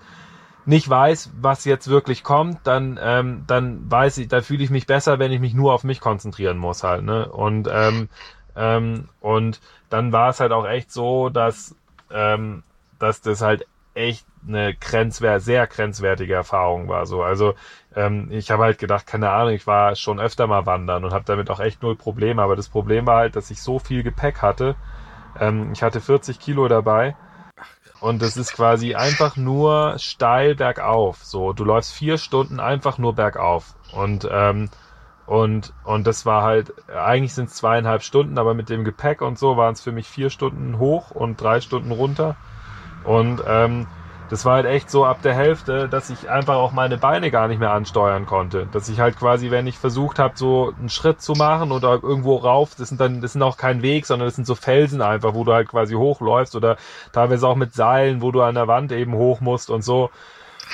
nicht weiß, was jetzt wirklich kommt, dann, ähm, dann weiß ich, dann fühle ich mich besser, wenn ich mich nur auf mich konzentrieren muss halt, ne? Und, ähm, ähm, und dann war es halt auch echt so, dass, ähm, dass das halt echt eine grenzwert, sehr grenzwertige Erfahrung war. So, also ähm, ich habe halt gedacht, keine Ahnung, ich war schon öfter mal wandern und habe damit auch echt null Probleme. Aber das Problem war halt, dass ich so viel Gepäck hatte. Ähm, ich hatte 40 Kilo dabei und es ist quasi einfach nur steil bergauf. So, du läufst vier Stunden einfach nur bergauf. Und, ähm, Und, und das war halt, eigentlich sind es zweieinhalb Stunden, aber mit dem Gepäck und so waren es für mich vier Stunden hoch und drei Stunden runter. Und ähm, das war halt echt so ab der Hälfte, dass ich einfach auch meine Beine gar nicht mehr ansteuern konnte. Dass ich halt quasi, wenn ich versucht habe, so einen Schritt zu machen oder irgendwo rauf, das sind dann, das sind auch kein Weg, sondern das sind so Felsen einfach, wo du halt quasi hochläufst oder teilweise auch mit Seilen, wo du an der Wand eben hoch musst und so.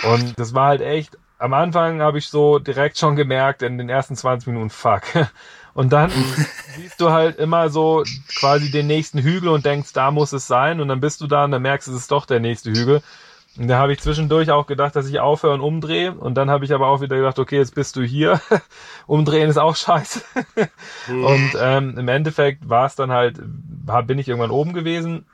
Und das war halt echt, am Anfang habe ich so direkt schon gemerkt, in den ersten 20 Minuten, fuck. Und dann siehst du halt immer so quasi den nächsten Hügel und denkst, da muss es sein. Und dann bist du da und dann merkst du, es ist doch der nächste Hügel. Und da habe ich zwischendurch auch gedacht, dass ich aufhöre und umdrehe. Und dann habe ich aber auch wieder gedacht, okay, jetzt bist du hier. Umdrehen ist auch scheiße. Mhm. Und ähm, im Endeffekt war es dann halt, bin ich irgendwann oben gewesen.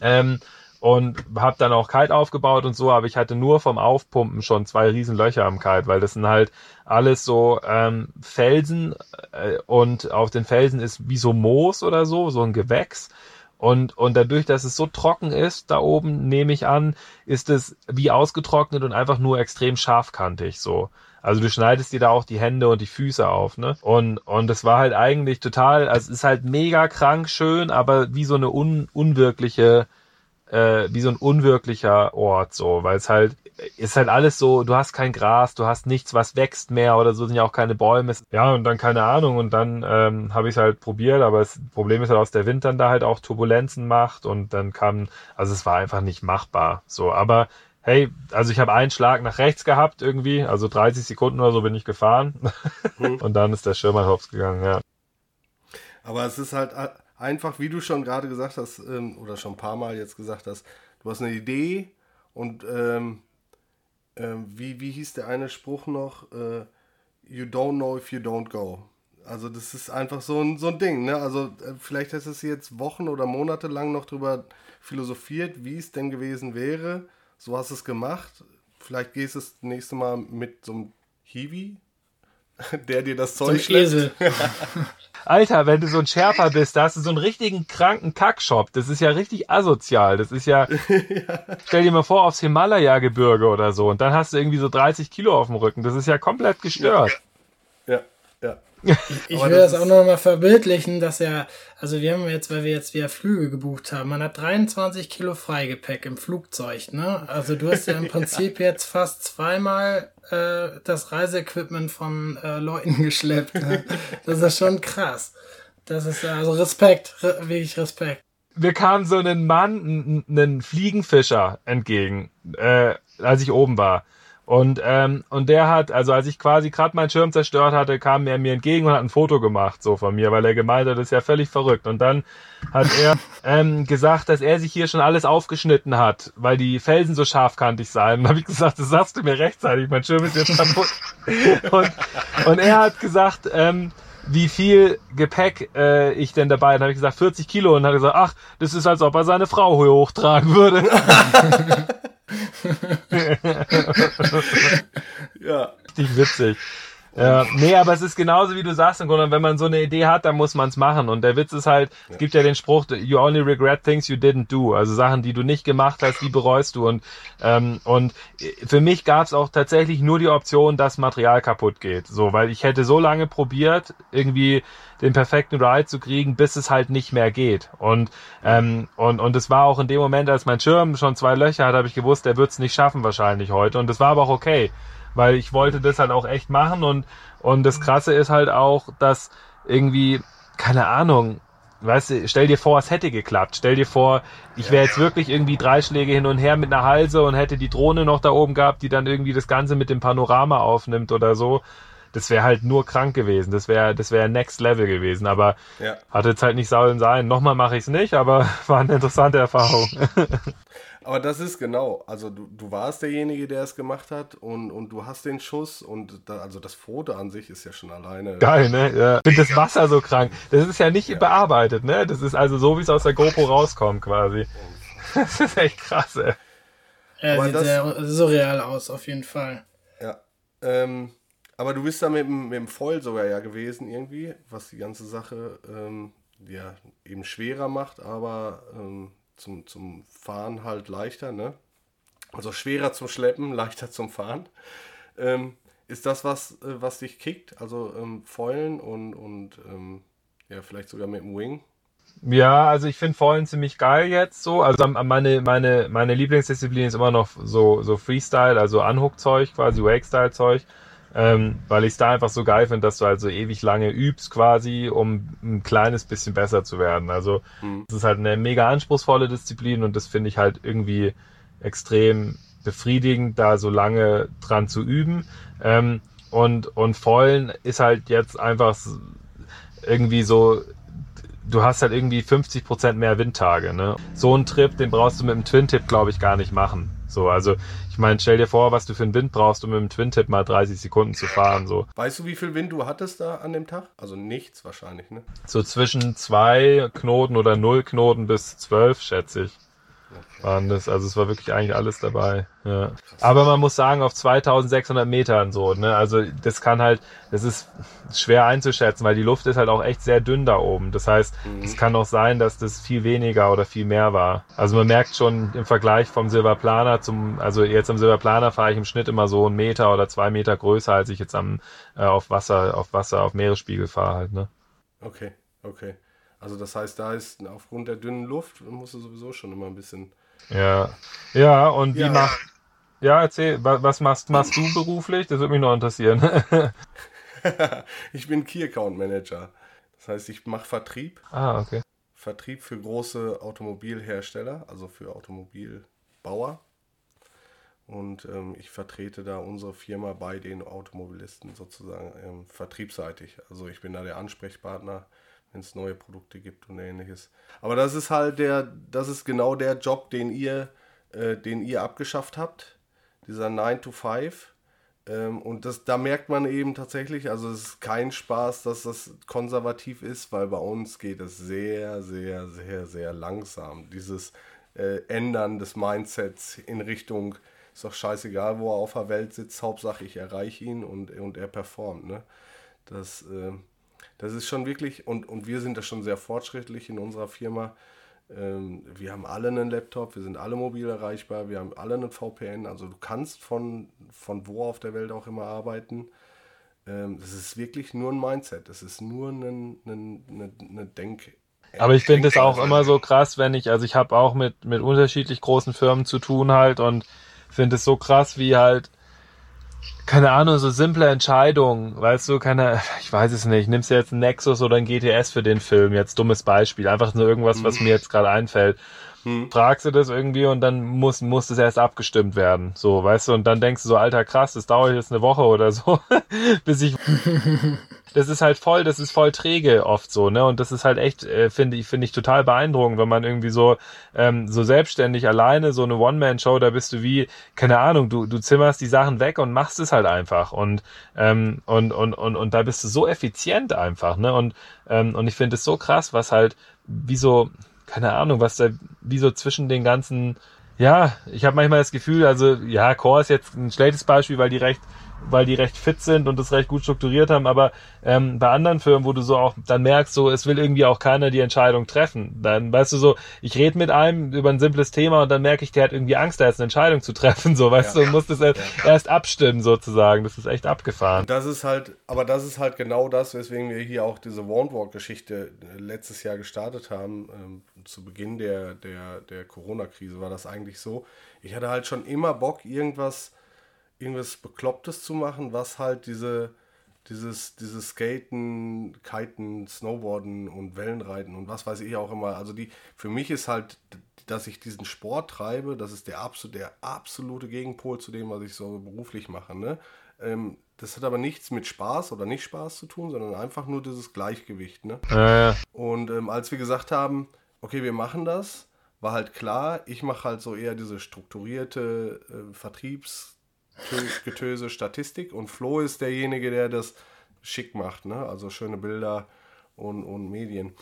Ähm, und habe dann auch Kite aufgebaut und so, aber ich hatte nur vom Aufpumpen schon zwei riesen Löcher am Kite, weil das sind halt alles so ähm, Felsen äh, und auf den Felsen ist wie so Moos oder so, so ein Gewächs und, und dadurch, dass es so trocken ist, da oben, nehme ich an, ist es wie ausgetrocknet und einfach nur extrem scharfkantig, so. Also du schneidest dir da auch die Hände und die Füße auf, ne? Und, und das war halt eigentlich total, also es ist halt mega krank schön, aber wie so eine un, unwirkliche, äh, wie so ein unwirklicher Ort, so, weil es halt ist halt alles so, du hast kein Gras, du hast nichts, was wächst mehr oder so, sind ja auch keine Bäume. Ja, und dann keine Ahnung und dann ähm, habe ich es halt probiert, aber das Problem ist halt, dass der Wind dann da halt auch Turbulenzen macht und dann kam, also es war einfach nicht machbar. So, aber hey, also ich habe einen Schlag nach rechts gehabt irgendwie, also 30 Sekunden oder so bin ich gefahren hm. und dann ist der Schirm halt hops gegangen, ja. Aber es ist halt einfach, wie du schon gerade gesagt hast, ähm, oder schon ein paar Mal jetzt gesagt hast, du hast eine Idee und ähm, ähm, wie, wie hieß der eine Spruch noch? Äh, you don't know if you don't go. Also das ist einfach so ein, so ein Ding. Ne? Also äh, vielleicht hast du jetzt Wochen oder Monate lang noch drüber philosophiert, wie es denn gewesen wäre. So hast du es gemacht. Vielleicht gehst du das nächste Mal mit so einem Hiwi, der dir das Zeug schlägt. Alter, wenn du so ein Schärfer bist, da hast du so einen richtigen kranken Kackshop. Das ist ja richtig asozial. Das ist ja, ja. stell dir mal vor, aufs Himalaya-Gebirge oder so. Und dann hast du irgendwie so 30 Kilo auf dem Rücken. Das ist ja komplett gestört. Ja, ja. Ich, ich will das, das auch noch mal verbildlichen, dass er, also wir haben jetzt, weil wir jetzt wieder Flüge gebucht haben, man hat 23 Kilo Freigepäck im Flugzeug, ne? Also du hast ja im Prinzip ja. jetzt fast zweimal äh, das Reiseequipment von äh, Leuten geschleppt. Ne? Das ist schon krass. Das ist also Respekt, re wirklich Respekt. Wir kamen so einen Mann, einen Fliegenfischer entgegen, äh, als ich oben war. Und, ähm, und der hat, also als ich quasi gerade meinen Schirm zerstört hatte, kam er mir entgegen und hat ein Foto gemacht, so von mir, weil er gemeint hat, das ist ja völlig verrückt. Und dann hat er ähm, gesagt, dass er sich hier schon alles aufgeschnitten hat, weil die Felsen so scharfkantig seien. Und habe ich gesagt, das sagst du mir rechtzeitig, mein Schirm ist jetzt kaputt. und, und er hat gesagt, ähm, wie viel Gepäck äh, ich denn dabei. Dann habe ich gesagt 40 Kilo und hat gesagt, ach, das ist als ob er seine Frau hochtragen würde. ja. Richtig witzig. Ja, nee, aber es ist genauso wie du sagst, im Grunde, wenn man so eine Idee hat, dann muss man es machen. Und der Witz ist halt, es gibt ja den Spruch, you only regret things you didn't do. Also Sachen, die du nicht gemacht hast, die bereust du. Und, ähm, und für mich gab es auch tatsächlich nur die Option, dass Material kaputt geht. So, weil ich hätte so lange probiert, irgendwie den perfekten Ride zu kriegen, bis es halt nicht mehr geht. Und, ähm, und, und es war auch in dem Moment, als mein Schirm schon zwei Löcher hat, habe ich gewusst, der wird es nicht schaffen wahrscheinlich heute. Und das war aber auch okay, weil ich wollte das halt auch echt machen. Und, und das Krasse ist halt auch, dass irgendwie, keine Ahnung, weißt du, stell dir vor, es hätte geklappt. Stell dir vor, ich wäre jetzt wirklich irgendwie drei Schläge hin und her mit einer Halse und hätte die Drohne noch da oben gehabt, die dann irgendwie das Ganze mit dem Panorama aufnimmt oder so das wäre halt nur krank gewesen. Das wäre das wäre Next Level gewesen. Aber ja. hatte jetzt halt nicht sollen sein. Nochmal mache ich es nicht, aber war eine interessante Erfahrung. aber das ist genau. Also du, du warst derjenige, der es gemacht hat und, und du hast den Schuss und da, also das Foto an sich ist ja schon alleine. Geil, ne? Ja. Ich finde das Wasser so krank. Das ist ja nicht ja. bearbeitet, ne? Das ist also so, wie es aus der GoPro rauskommt quasi. Das ist echt krass, ey. Er sieht das, sehr surreal aus, auf jeden Fall. Ja. Ähm, aber du bist da mit, mit dem Foil sogar ja gewesen irgendwie, was die ganze Sache ähm, ja eben schwerer macht, aber ähm, zum, zum Fahren halt leichter, ne? Also schwerer zum Schleppen, leichter zum Fahren. Ähm, ist das was, äh, was dich kickt? Also ähm, Foilen und, und ähm, ja, vielleicht sogar mit dem Wing? Ja, also ich finde Fallen ziemlich geil jetzt so. Also meine, meine, meine Lieblingsdisziplin ist immer noch so, so Freestyle, also Unhook-Zeug, quasi Wake-Style-Zeug. Ähm, weil ich es da einfach so geil finde, dass du halt so ewig lange übst quasi, um ein kleines bisschen besser zu werden. Also mhm. es ist halt eine mega anspruchsvolle Disziplin und das finde ich halt irgendwie extrem befriedigend, da so lange dran zu üben. Ähm, und, und Vollen ist halt jetzt einfach irgendwie so du hast halt irgendwie 50 Prozent mehr Windtage. Ne? So einen Trip, den brauchst du mit dem Twin-Tip, glaube ich, gar nicht machen. So, also ich meine, stell dir vor, was du für einen Wind brauchst, um mit dem Twin-Tip mal 30 Sekunden zu fahren. So. Weißt du, wie viel Wind du hattest da an dem Tag? Also nichts wahrscheinlich, ne? So zwischen zwei Knoten oder null Knoten bis zwölf, schätze ich waren das. Also es war wirklich eigentlich alles dabei. Ja. Aber man muss sagen, auf 2600 Metern so, ne? Also das kann halt, das ist schwer einzuschätzen, weil die Luft ist halt auch echt sehr dünn da oben. Das heißt, mhm. es kann auch sein, dass das viel weniger oder viel mehr war. Also man merkt schon im Vergleich vom Silberplaner zum, also jetzt am Silberplaner fahre ich im Schnitt immer so einen Meter oder zwei Meter größer, als ich jetzt am äh, auf Wasser, auf Wasser, auf Meeresspiegel fahre halt, ne? Okay, okay. Also das heißt, da ist aufgrund der dünnen Luft musst du sowieso schon immer ein bisschen. Ja. Ja, und wie ja. macht. Ja, erzähl, was machst, machst du beruflich? Das würde mich noch interessieren. ich bin Key Account Manager. Das heißt, ich mache Vertrieb. Ah, okay. Vertrieb für große Automobilhersteller, also für Automobilbauer. Und ähm, ich vertrete da unsere Firma bei den Automobilisten sozusagen ähm, vertriebsseitig. Also ich bin da der Ansprechpartner wenn es neue Produkte gibt und ähnliches. Aber das ist halt der, das ist genau der Job, den ihr, äh, den ihr abgeschafft habt. Dieser 9 to 5. Ähm, und das, da merkt man eben tatsächlich, also es ist kein Spaß, dass das konservativ ist, weil bei uns geht es sehr, sehr, sehr, sehr langsam. Dieses äh, Ändern des Mindsets in Richtung, ist doch scheißegal, wo er auf der Welt sitzt, Hauptsache ich erreiche ihn und, und er performt. Ne? Das, äh, das ist schon wirklich, und, und wir sind da schon sehr fortschrittlich in unserer Firma. Ähm, wir haben alle einen Laptop, wir sind alle mobil erreichbar, wir haben alle einen VPN, also du kannst von, von wo auf der Welt auch immer arbeiten. Ähm, das ist wirklich nur ein Mindset, das ist nur eine, eine, eine, eine Denk- aber ich finde es auch immer so krass, wenn ich, also ich habe auch mit, mit unterschiedlich großen Firmen zu tun halt und finde es so krass, wie halt keine Ahnung, so simple Entscheidungen, weißt du, keine, ich weiß es nicht, nimmst du jetzt einen Nexus oder ein GTS für den Film, jetzt dummes Beispiel, einfach nur irgendwas, was mhm. mir jetzt gerade einfällt. Fragst du das irgendwie und dann muss, muss das erst abgestimmt werden. So, weißt du, und dann denkst du so, alter krass, das dauert jetzt eine Woche oder so, bis ich. das ist halt voll, das ist voll träge oft so, ne? Und das ist halt echt, äh, finde ich, finde ich total beeindruckend, wenn man irgendwie so, ähm, so selbstständig alleine, so eine One-Man-Show, da bist du wie, keine Ahnung, du, du zimmerst die Sachen weg und machst es halt einfach. Und, ähm, und, und, und, und da bist du so effizient einfach, ne? Und, ähm, und ich finde es so krass, was halt, wie so, keine Ahnung, was da wie so zwischen den ganzen, ja, ich habe manchmal das Gefühl, also ja, Core ist jetzt ein schlechtes Beispiel, weil die recht weil die recht fit sind und das recht gut strukturiert haben, aber ähm, bei anderen Firmen, wo du so auch dann merkst, so es will irgendwie auch keiner die Entscheidung treffen. Dann weißt du so, ich rede mit einem über ein simples Thema und dann merke ich, der hat irgendwie Angst, da jetzt eine Entscheidung zu treffen, so weißt ja. du, und musst es erst, ja. erst abstimmen sozusagen. Das ist echt abgefahren. Das ist halt, aber das ist halt genau das, weswegen wir hier auch diese Warnwalk-Geschichte letztes Jahr gestartet haben. Ähm, zu Beginn der, der, der Corona-Krise war das eigentlich so. Ich hatte halt schon immer Bock, irgendwas irgendwas Beklopptes zu machen, was halt diese, dieses, dieses Skaten, Kiten, Snowboarden und Wellenreiten und was weiß ich auch immer. Also die, für mich ist halt, dass ich diesen Sport treibe, das ist der, absolut, der absolute Gegenpol zu dem, was ich so beruflich mache. Ne? Ähm, das hat aber nichts mit Spaß oder nicht Spaß zu tun, sondern einfach nur dieses Gleichgewicht. Ne? Ja. Und ähm, als wir gesagt haben, okay, wir machen das, war halt klar, ich mache halt so eher diese strukturierte äh, Vertriebs- Getöse Statistik und Flo ist derjenige, der das schick macht, ne? Also schöne Bilder und, und Medien.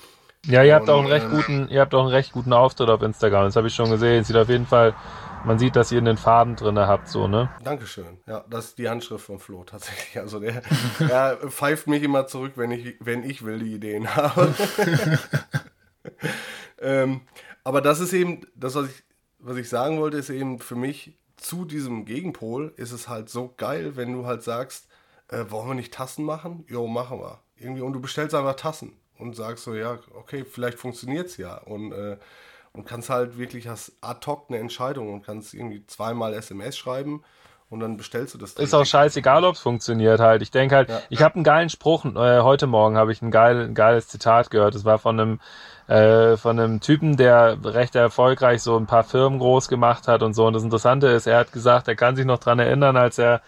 Ja, ihr habt und, auch einen recht ähm, guten, ihr habt auch einen recht guten Auftritt auf Instagram. Das habe ich schon gesehen. Sieht auf jeden Fall, man sieht, dass ihr einen Faden drin habt, so, ne? Dankeschön. Ja, das ist die Handschrift von Flo tatsächlich. Also der, der pfeift mich immer zurück, wenn ich, wenn ich will die Ideen habe. ähm, aber das ist eben, das, was ich, was ich sagen wollte, ist eben für mich zu diesem Gegenpol ist es halt so geil, wenn du halt sagst, äh, wollen wir nicht Tassen machen? Jo, machen wir. Irgendwie, und du bestellst einfach Tassen und sagst so, ja, okay, vielleicht funktioniert es ja. Und, äh, und kannst halt wirklich, hast ad hoc eine Entscheidung und kannst irgendwie zweimal SMS schreiben und dann bestellst du das. Ist auch scheißegal, ob es funktioniert halt. Ich denke halt, ja. ich habe einen geilen Spruch, äh, heute Morgen habe ich ein, geil, ein geiles Zitat gehört. Das war von einem äh, von einem Typen, der recht erfolgreich so ein paar Firmen groß gemacht hat und so. Und das Interessante ist, er hat gesagt, er kann sich noch dran erinnern, als er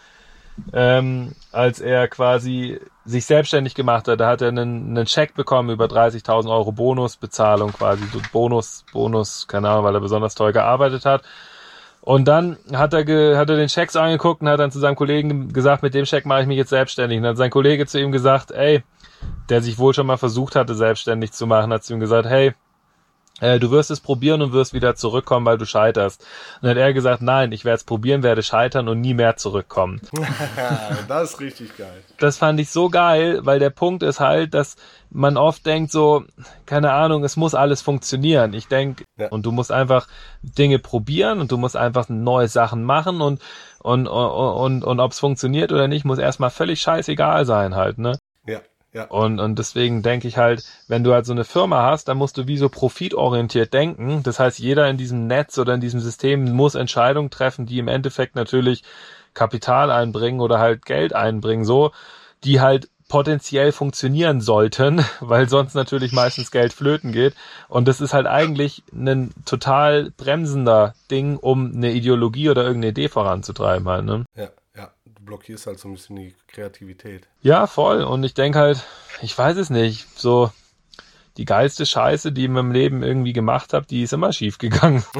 ähm, als er quasi sich selbstständig gemacht hat, da hat er einen, einen Scheck bekommen über 30.000 Euro Bonusbezahlung quasi, so Bonus, Bonus, keine Ahnung, weil er besonders toll gearbeitet hat. Und dann hat er, ge, hat er den Checks angeguckt und hat dann zu seinem Kollegen gesagt, mit dem Check mache ich mich jetzt selbstständig. Und dann hat sein Kollege zu ihm gesagt, ey, der sich wohl schon mal versucht hatte, selbstständig zu machen, hat zu ihm gesagt, hey, äh, du wirst es probieren und wirst wieder zurückkommen, weil du scheiterst. Und dann hat er gesagt, nein, ich werde es probieren, werde scheitern und nie mehr zurückkommen. das ist richtig geil. Das fand ich so geil, weil der Punkt ist halt, dass man oft denkt so, keine Ahnung, es muss alles funktionieren. Ich denke, ja. und du musst einfach Dinge probieren und du musst einfach neue Sachen machen und und und und, und ob es funktioniert oder nicht, muss erstmal völlig scheißegal sein halt, ne? Ja. Und, und deswegen denke ich halt, wenn du halt so eine Firma hast, dann musst du wie so profitorientiert denken. Das heißt, jeder in diesem Netz oder in diesem System muss Entscheidungen treffen, die im Endeffekt natürlich Kapital einbringen oder halt Geld einbringen, so, die halt potenziell funktionieren sollten, weil sonst natürlich meistens Geld flöten geht. Und das ist halt eigentlich ein total bremsender Ding, um eine Ideologie oder irgendeine Idee voranzutreiben halt, ne? Ja blockierst halt so ein bisschen die Kreativität. Ja, voll. Und ich denke halt, ich weiß es nicht, so die geilste Scheiße, die ich in meinem Leben irgendwie gemacht habe, die ist immer schief gegangen.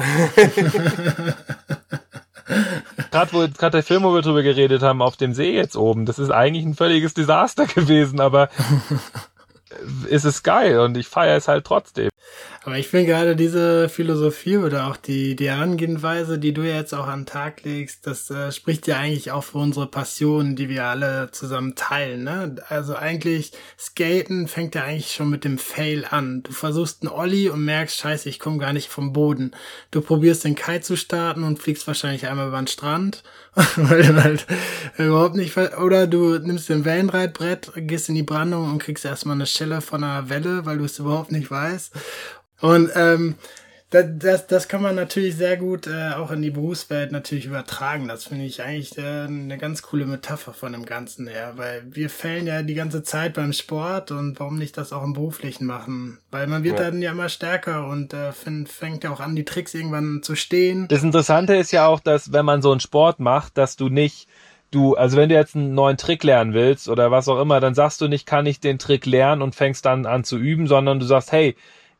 Gerade wo gerade der Film, wo wir drüber geredet haben, auf dem See jetzt oben, das ist eigentlich ein völliges Desaster gewesen, aber ist es geil und ich feiere es halt trotzdem. Aber ich finde gerade diese Philosophie oder auch die, die Herangehensweise, die du jetzt auch an den Tag legst, das äh, spricht ja eigentlich auch für unsere Passion, die wir alle zusammen teilen. Ne? Also eigentlich, Skaten fängt ja eigentlich schon mit dem Fail an. Du versuchst einen Olli und merkst, scheiße, ich komme gar nicht vom Boden. Du probierst den Kite zu starten und fliegst wahrscheinlich einmal über den Strand, weil du halt überhaupt nicht, oder du nimmst den Wellenreitbrett, gehst in die Brandung und kriegst erstmal eine Schelle von einer Welle, weil du es überhaupt nicht weißt. Und ähm, das, das, das kann man natürlich sehr gut äh, auch in die Berufswelt natürlich übertragen. Das finde ich eigentlich äh, eine ganz coole Metapher von dem Ganzen her, weil wir fällen ja die ganze Zeit beim Sport und warum nicht das auch im Beruflichen machen? Weil man wird ja. dann ja immer stärker und äh, fängt, fängt ja auch an, die Tricks irgendwann zu stehen. Das Interessante ist ja auch, dass wenn man so einen Sport macht, dass du nicht du, also wenn du jetzt einen neuen Trick lernen willst oder was auch immer, dann sagst du nicht, kann ich den Trick lernen und fängst dann an zu üben, sondern du sagst, hey,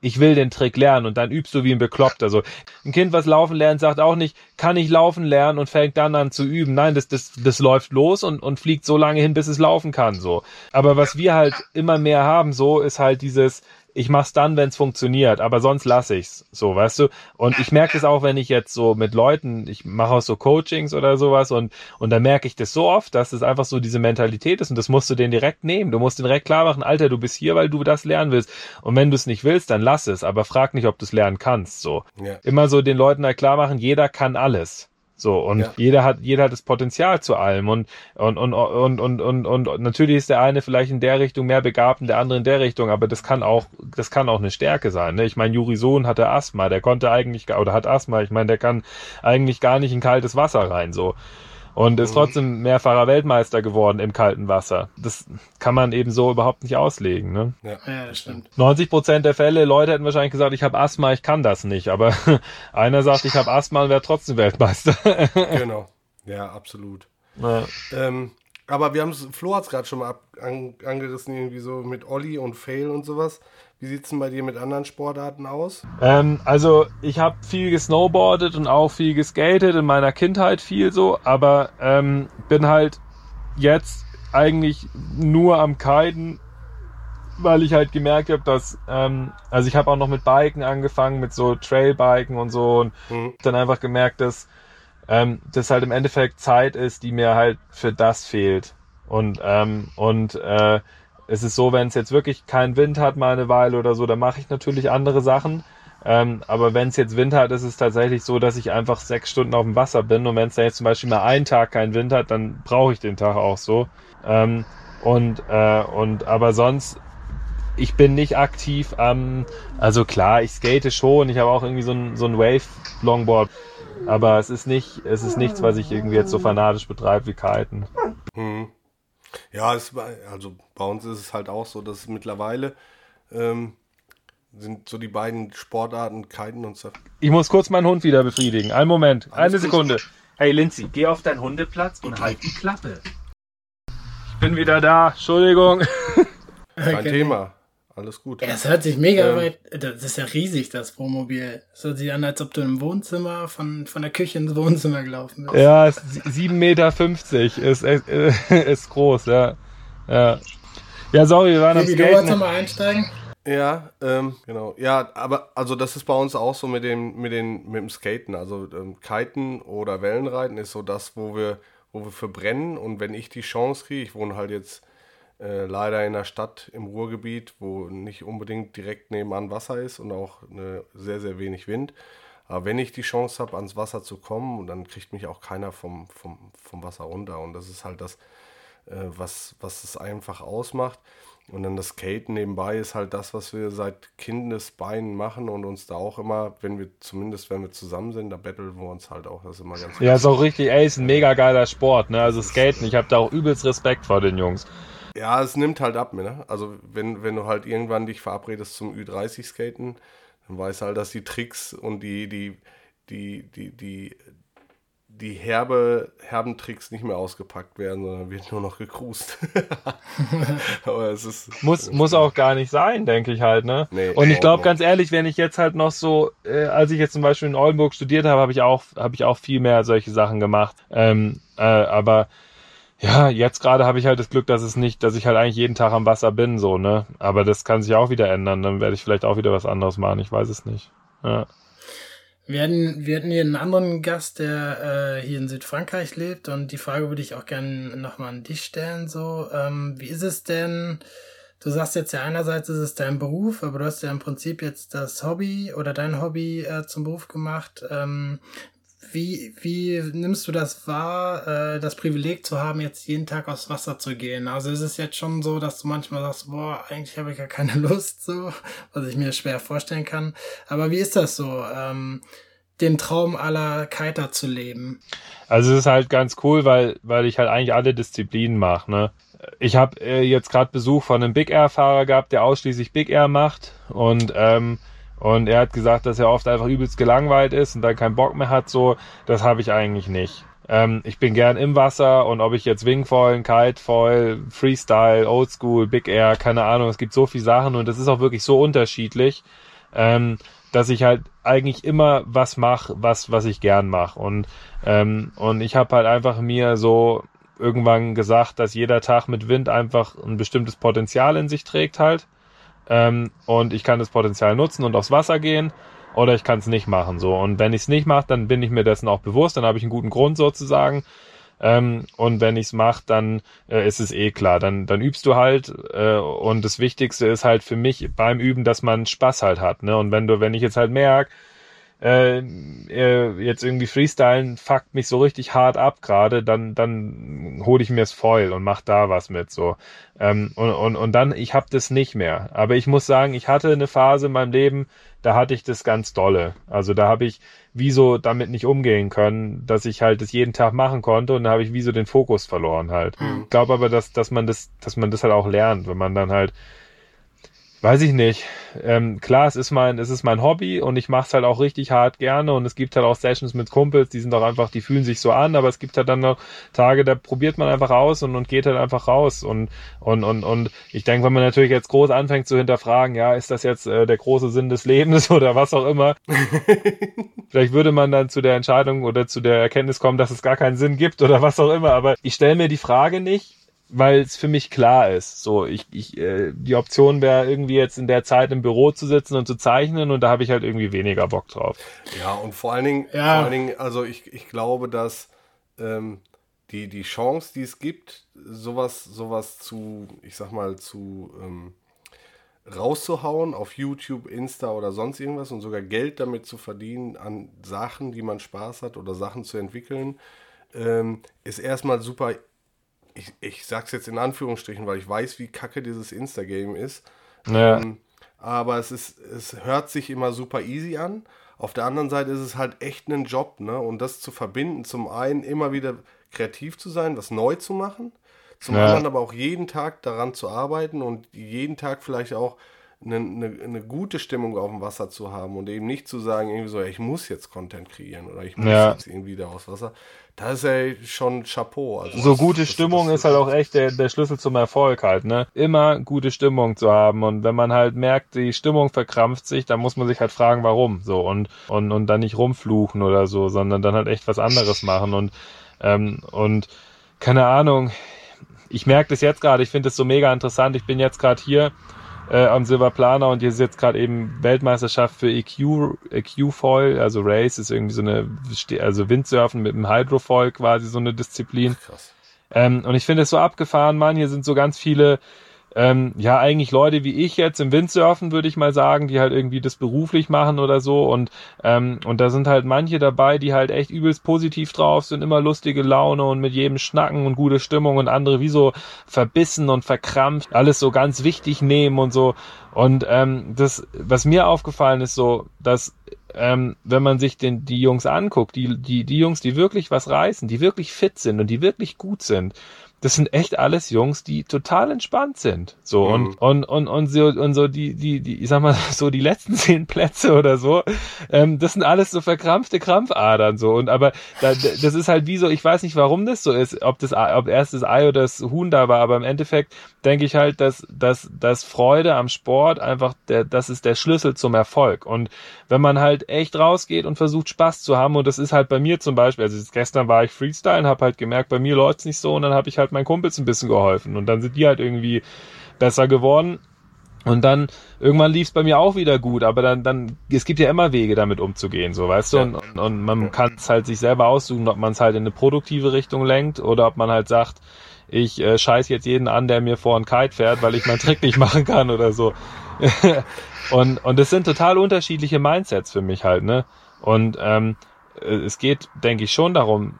ich will den Trick lernen und dann übst du wie ein Bekloppter. Also ein Kind, was laufen lernt, sagt auch nicht, kann ich laufen lernen und fängt dann an zu üben. Nein, das, das, das läuft los und, und fliegt so lange hin, bis es laufen kann. So. Aber was wir halt immer mehr haben, so ist halt dieses, ich mach's dann, wenn es funktioniert, aber sonst lasse ich's. So, weißt du? Und ich merke das auch, wenn ich jetzt so mit Leuten, ich mache auch so Coachings oder sowas und und da merke ich das so oft, dass es einfach so diese Mentalität ist und das musst du den direkt nehmen. Du musst den direkt klar machen, Alter, du bist hier, weil du das lernen willst. Und wenn du es nicht willst, dann lass es, aber frag nicht, ob du es lernen kannst. So. Ja. Immer so den Leuten halt klar machen, jeder kann alles. So, und ja. jeder hat, jeder hat das Potenzial zu allem. Und, und, und, und, und, und, und natürlich ist der eine vielleicht in der Richtung mehr begabt und der andere in der Richtung, aber das kann auch, das kann auch eine Stärke sein. Ne? Ich meine, Juri Sohn hatte Asthma, der konnte eigentlich, oder hat Asthma, ich meine, der kann eigentlich gar nicht in kaltes Wasser rein, so und ist mhm. trotzdem mehrfacher Weltmeister geworden im kalten Wasser. Das kann man eben so überhaupt nicht auslegen. Ne? Ja, ja das stimmt. 90 Prozent der Fälle, Leute hätten wahrscheinlich gesagt, ich habe Asthma, ich kann das nicht. Aber einer sagt, ich habe Asthma und wäre trotzdem Weltmeister. genau. Ja, absolut. Ja. Ähm, aber wir haben es, Flo hat es gerade schon mal ab, an, angerissen, irgendwie so mit Olli und Fail und sowas. Wie sieht es denn bei dir mit anderen Sportarten aus? Ähm, also ich habe viel gesnowboardet und auch viel geskatet, in meiner Kindheit viel so, aber ähm, bin halt jetzt eigentlich nur am Kiten, weil ich halt gemerkt habe, dass, ähm, also ich habe auch noch mit Biken angefangen, mit so Trailbiken und so und mhm. dann einfach gemerkt, dass ähm, das halt im Endeffekt Zeit ist, die mir halt für das fehlt. Und, ähm, und äh, es ist so, wenn es jetzt wirklich keinen Wind hat mal eine Weile oder so, dann mache ich natürlich andere Sachen. Ähm, aber wenn es jetzt Wind hat, ist es tatsächlich so, dass ich einfach sechs Stunden auf dem Wasser bin. Und wenn es dann jetzt zum Beispiel mal einen Tag keinen Wind hat, dann brauche ich den Tag auch so. Ähm, und, äh, und aber sonst, ich bin nicht aktiv am, also klar, ich skate schon, ich habe auch irgendwie so ein, so ein Wave-Longboard. Aber es ist nicht, es ist nichts, was ich irgendwie jetzt so fanatisch betreibe wie Kiten. Hm. Ja, es, also bei uns ist es halt auch so, dass mittlerweile ähm, sind so die beiden Sportarten Kiten und Surf. Ich muss kurz meinen Hund wieder befriedigen. Einen Moment, eine Sekunde. Hey Lindsay, geh auf deinen Hundeplatz und halt die Klappe. Ich bin wieder da, Entschuldigung. Kein okay. Thema. Alles gut. Ja, es hört sich mega ähm, weit. Das ist ja riesig, das Wohnmobil. Es hört sich an, als ob du im Wohnzimmer von, von der Küche ins Wohnzimmer gelaufen bist. Ja, 7,50 Meter ist, äh, ist groß, ja. Ja, ja sorry, wir waren am Skaten. Du wolltest mal einsteigen? Ja, ähm, genau. Ja, aber also das ist bei uns auch so mit dem, mit den, mit dem Skaten. Also ähm, Kiten oder Wellenreiten ist so das, wo wir, wo wir verbrennen. Und wenn ich die Chance kriege, ich wohne halt jetzt äh, leider in der Stadt im Ruhrgebiet, wo nicht unbedingt direkt nebenan Wasser ist und auch eine, sehr, sehr wenig Wind. Aber wenn ich die Chance habe, ans Wasser zu kommen, dann kriegt mich auch keiner vom, vom, vom Wasser runter. Und das ist halt das, äh, was, was es einfach ausmacht. Und dann das Skaten nebenbei ist halt das, was wir seit Kindesbeinen machen und uns da auch immer, wenn wir, zumindest wenn wir zusammen sind, da battlen wir uns halt auch. Das ist immer ganz Ja, ist auch richtig, ey, ist ein mega geiler Sport, ne? Also Skaten, ich habe da auch übelst Respekt vor den Jungs. Ja, es nimmt halt ab, ne? Also wenn, wenn du halt irgendwann dich verabredest zum Ü30-Skaten, dann weißt du halt, dass die Tricks und die, die, die, die, die, die herbe, herben Tricks nicht mehr ausgepackt werden, sondern wird nur noch gekrust. Aber es ist. Muss, muss auch gar nicht sein, denke ich halt, ne? Nee, und ich glaube ganz ehrlich, wenn ich jetzt halt noch so, äh, als ich jetzt zum Beispiel in Oldenburg studiert habe, habe ich auch, habe ich auch viel mehr solche Sachen gemacht. Ähm, äh, aber ja, jetzt gerade habe ich halt das Glück, dass es nicht, dass ich halt eigentlich jeden Tag am Wasser bin, so, ne? Aber das kann sich auch wieder ändern. Dann werde ich vielleicht auch wieder was anderes machen. Ich weiß es nicht. Ja. Wir hatten, wir hatten hier einen anderen Gast, der äh, hier in Südfrankreich lebt und die Frage würde ich auch gerne nochmal an dich stellen. So, ähm, wie ist es denn? Du sagst jetzt ja einerseits ist es dein Beruf, aber du hast ja im Prinzip jetzt das Hobby oder dein Hobby äh, zum Beruf gemacht. Ähm, wie, wie nimmst du das wahr, äh, das Privileg zu haben, jetzt jeden Tag aufs Wasser zu gehen? Also ist es jetzt schon so, dass du manchmal sagst, boah, eigentlich habe ich gar keine Lust, so, was ich mir schwer vorstellen kann. Aber wie ist das so, ähm, den Traum aller Kiter zu leben? Also es ist halt ganz cool, weil, weil ich halt eigentlich alle Disziplinen mache, ne? Ich habe äh, jetzt gerade Besuch von einem Big Air-Fahrer gehabt, der ausschließlich Big Air macht und ähm, und er hat gesagt, dass er oft einfach übelst gelangweilt ist und dann keinen Bock mehr hat. So, das habe ich eigentlich nicht. Ähm, ich bin gern im Wasser und ob ich jetzt Wingfoil, Kitefoil, Freestyle, Oldschool, Big Air, keine Ahnung, es gibt so viele Sachen und das ist auch wirklich so unterschiedlich, ähm, dass ich halt eigentlich immer was mache, was was ich gern mache und ähm, und ich habe halt einfach mir so irgendwann gesagt, dass jeder Tag mit Wind einfach ein bestimmtes Potenzial in sich trägt halt ähm, und ich kann das Potenzial nutzen und aufs Wasser gehen oder ich kann es nicht machen. So und wenn ich es nicht mache, dann bin ich mir dessen auch bewusst, dann habe ich einen guten Grund sozusagen. Ähm, und wenn ich es mache, dann äh, ist es eh klar. Dann, dann übst du halt. Äh, und das Wichtigste ist halt für mich beim Üben, dass man Spaß halt hat. Ne? Und wenn du, wenn ich jetzt halt merke, äh, äh, jetzt irgendwie Freestylen fuckt mich so richtig hart ab gerade, dann, dann hole ich mir das Foil und mach da was mit so. Ähm, und, und, und dann, ich habe das nicht mehr. Aber ich muss sagen, ich hatte eine Phase in meinem Leben, da hatte ich das ganz dolle. Also da habe ich wie so damit nicht umgehen können, dass ich halt das jeden Tag machen konnte und da habe ich wie so den Fokus verloren halt. Mhm. Ich glaube aber, dass, dass man das, dass man das halt auch lernt, wenn man dann halt weiß ich nicht. Ähm, klar, es ist mein, es ist mein Hobby und ich mache es halt auch richtig hart gerne und es gibt halt auch Sessions mit Kumpels, die sind doch einfach, die fühlen sich so an, aber es gibt halt dann noch Tage, da probiert man einfach aus und, und geht halt einfach raus und und und und ich denke, wenn man natürlich jetzt groß anfängt zu hinterfragen, ja, ist das jetzt äh, der große Sinn des Lebens oder was auch immer, vielleicht würde man dann zu der Entscheidung oder zu der Erkenntnis kommen, dass es gar keinen Sinn gibt oder was auch immer, aber ich stelle mir die Frage nicht weil es für mich klar ist. So, ich, ich, äh, die Option wäre irgendwie jetzt in der Zeit im Büro zu sitzen und zu zeichnen und da habe ich halt irgendwie weniger Bock drauf. Ja, und vor allen Dingen, ja. vor allen Dingen, also ich, ich glaube, dass ähm, die, die Chance, die es gibt, sowas, sowas zu, ich sag mal, zu ähm, rauszuhauen auf YouTube, Insta oder sonst irgendwas und sogar Geld damit zu verdienen an Sachen, die man Spaß hat oder Sachen zu entwickeln, ähm, ist erstmal super. Ich, ich sag's jetzt in Anführungsstrichen, weil ich weiß, wie kacke dieses Insta-Game ist. Ja. Ähm, aber es ist, es hört sich immer super easy an. Auf der anderen Seite ist es halt echt ein Job, ne? Und das zu verbinden, zum einen immer wieder kreativ zu sein, was neu zu machen, zum ja. anderen aber auch jeden Tag daran zu arbeiten und jeden Tag vielleicht auch eine, eine, eine, gute Stimmung auf dem Wasser zu haben und eben nicht zu sagen, irgendwie so, ich muss jetzt Content kreieren oder ich muss ja. jetzt irgendwie da aus Wasser. Das ist ja schon Chapeau. Also so gute Stimmung ist halt auch echt der, der Schlüssel zum Erfolg halt, ne? Immer gute Stimmung zu haben und wenn man halt merkt, die Stimmung verkrampft sich, dann muss man sich halt fragen, warum, so und, und, und dann nicht rumfluchen oder so, sondern dann halt echt was anderes machen und, ähm, und keine Ahnung, ich merke das jetzt gerade, ich finde das so mega interessant. Ich bin jetzt gerade hier äh, am Silberplaner und hier ist jetzt gerade eben Weltmeisterschaft für EQ, EQ Foil, also Race ist irgendwie so eine, also Windsurfen mit einem Hydrofoil quasi so eine Disziplin. Krass. Ähm, und ich finde es so abgefahren, Mann, hier sind so ganz viele ähm, ja eigentlich Leute wie ich jetzt im Windsurfen, würde ich mal sagen, die halt irgendwie das beruflich machen oder so. Und, ähm, und da sind halt manche dabei, die halt echt übelst positiv drauf sind, immer lustige Laune und mit jedem Schnacken und gute Stimmung und andere wie so verbissen und verkrampft, alles so ganz wichtig nehmen und so. Und ähm, das, was mir aufgefallen ist, so, dass ähm, wenn man sich den, die Jungs anguckt, die, die, die Jungs, die wirklich was reißen, die wirklich fit sind und die wirklich gut sind, das sind echt alles Jungs, die total entspannt sind. So mhm. und, und, und, und so, und so die, die, die, ich sag mal, so die letzten zehn Plätze oder so, ähm, das sind alles so verkrampfte Krampfadern so. Und aber da, das ist halt wie so, ich weiß nicht, warum das so ist, ob das, ob erst das Ei oder das Huhn da war, aber im Endeffekt denke ich halt, dass, dass, dass Freude am Sport einfach der, das ist der Schlüssel zum Erfolg. Und wenn man halt echt rausgeht und versucht Spaß zu haben, und das ist halt bei mir zum Beispiel, also gestern war ich Freestyle und habe halt gemerkt, bei mir läuft's nicht so und dann habe ich halt meinen Kumpels ein bisschen geholfen und dann sind die halt irgendwie besser geworden. Und dann irgendwann lief es bei mir auch wieder gut, aber dann, dann, es gibt ja immer Wege, damit umzugehen, so weißt du, und, und, und man kann es halt sich selber aussuchen, ob man es halt in eine produktive Richtung lenkt oder ob man halt sagt, ich äh, scheiß jetzt jeden an, der mir vor einen Kite fährt, weil ich meinen Trick nicht machen kann oder so. und, und das sind total unterschiedliche Mindsets für mich halt, ne? Und ähm, es geht, denke ich, schon darum,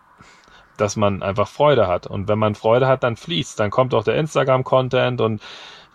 dass man einfach Freude hat. Und wenn man Freude hat, dann fließt. Dann kommt auch der Instagram-Content und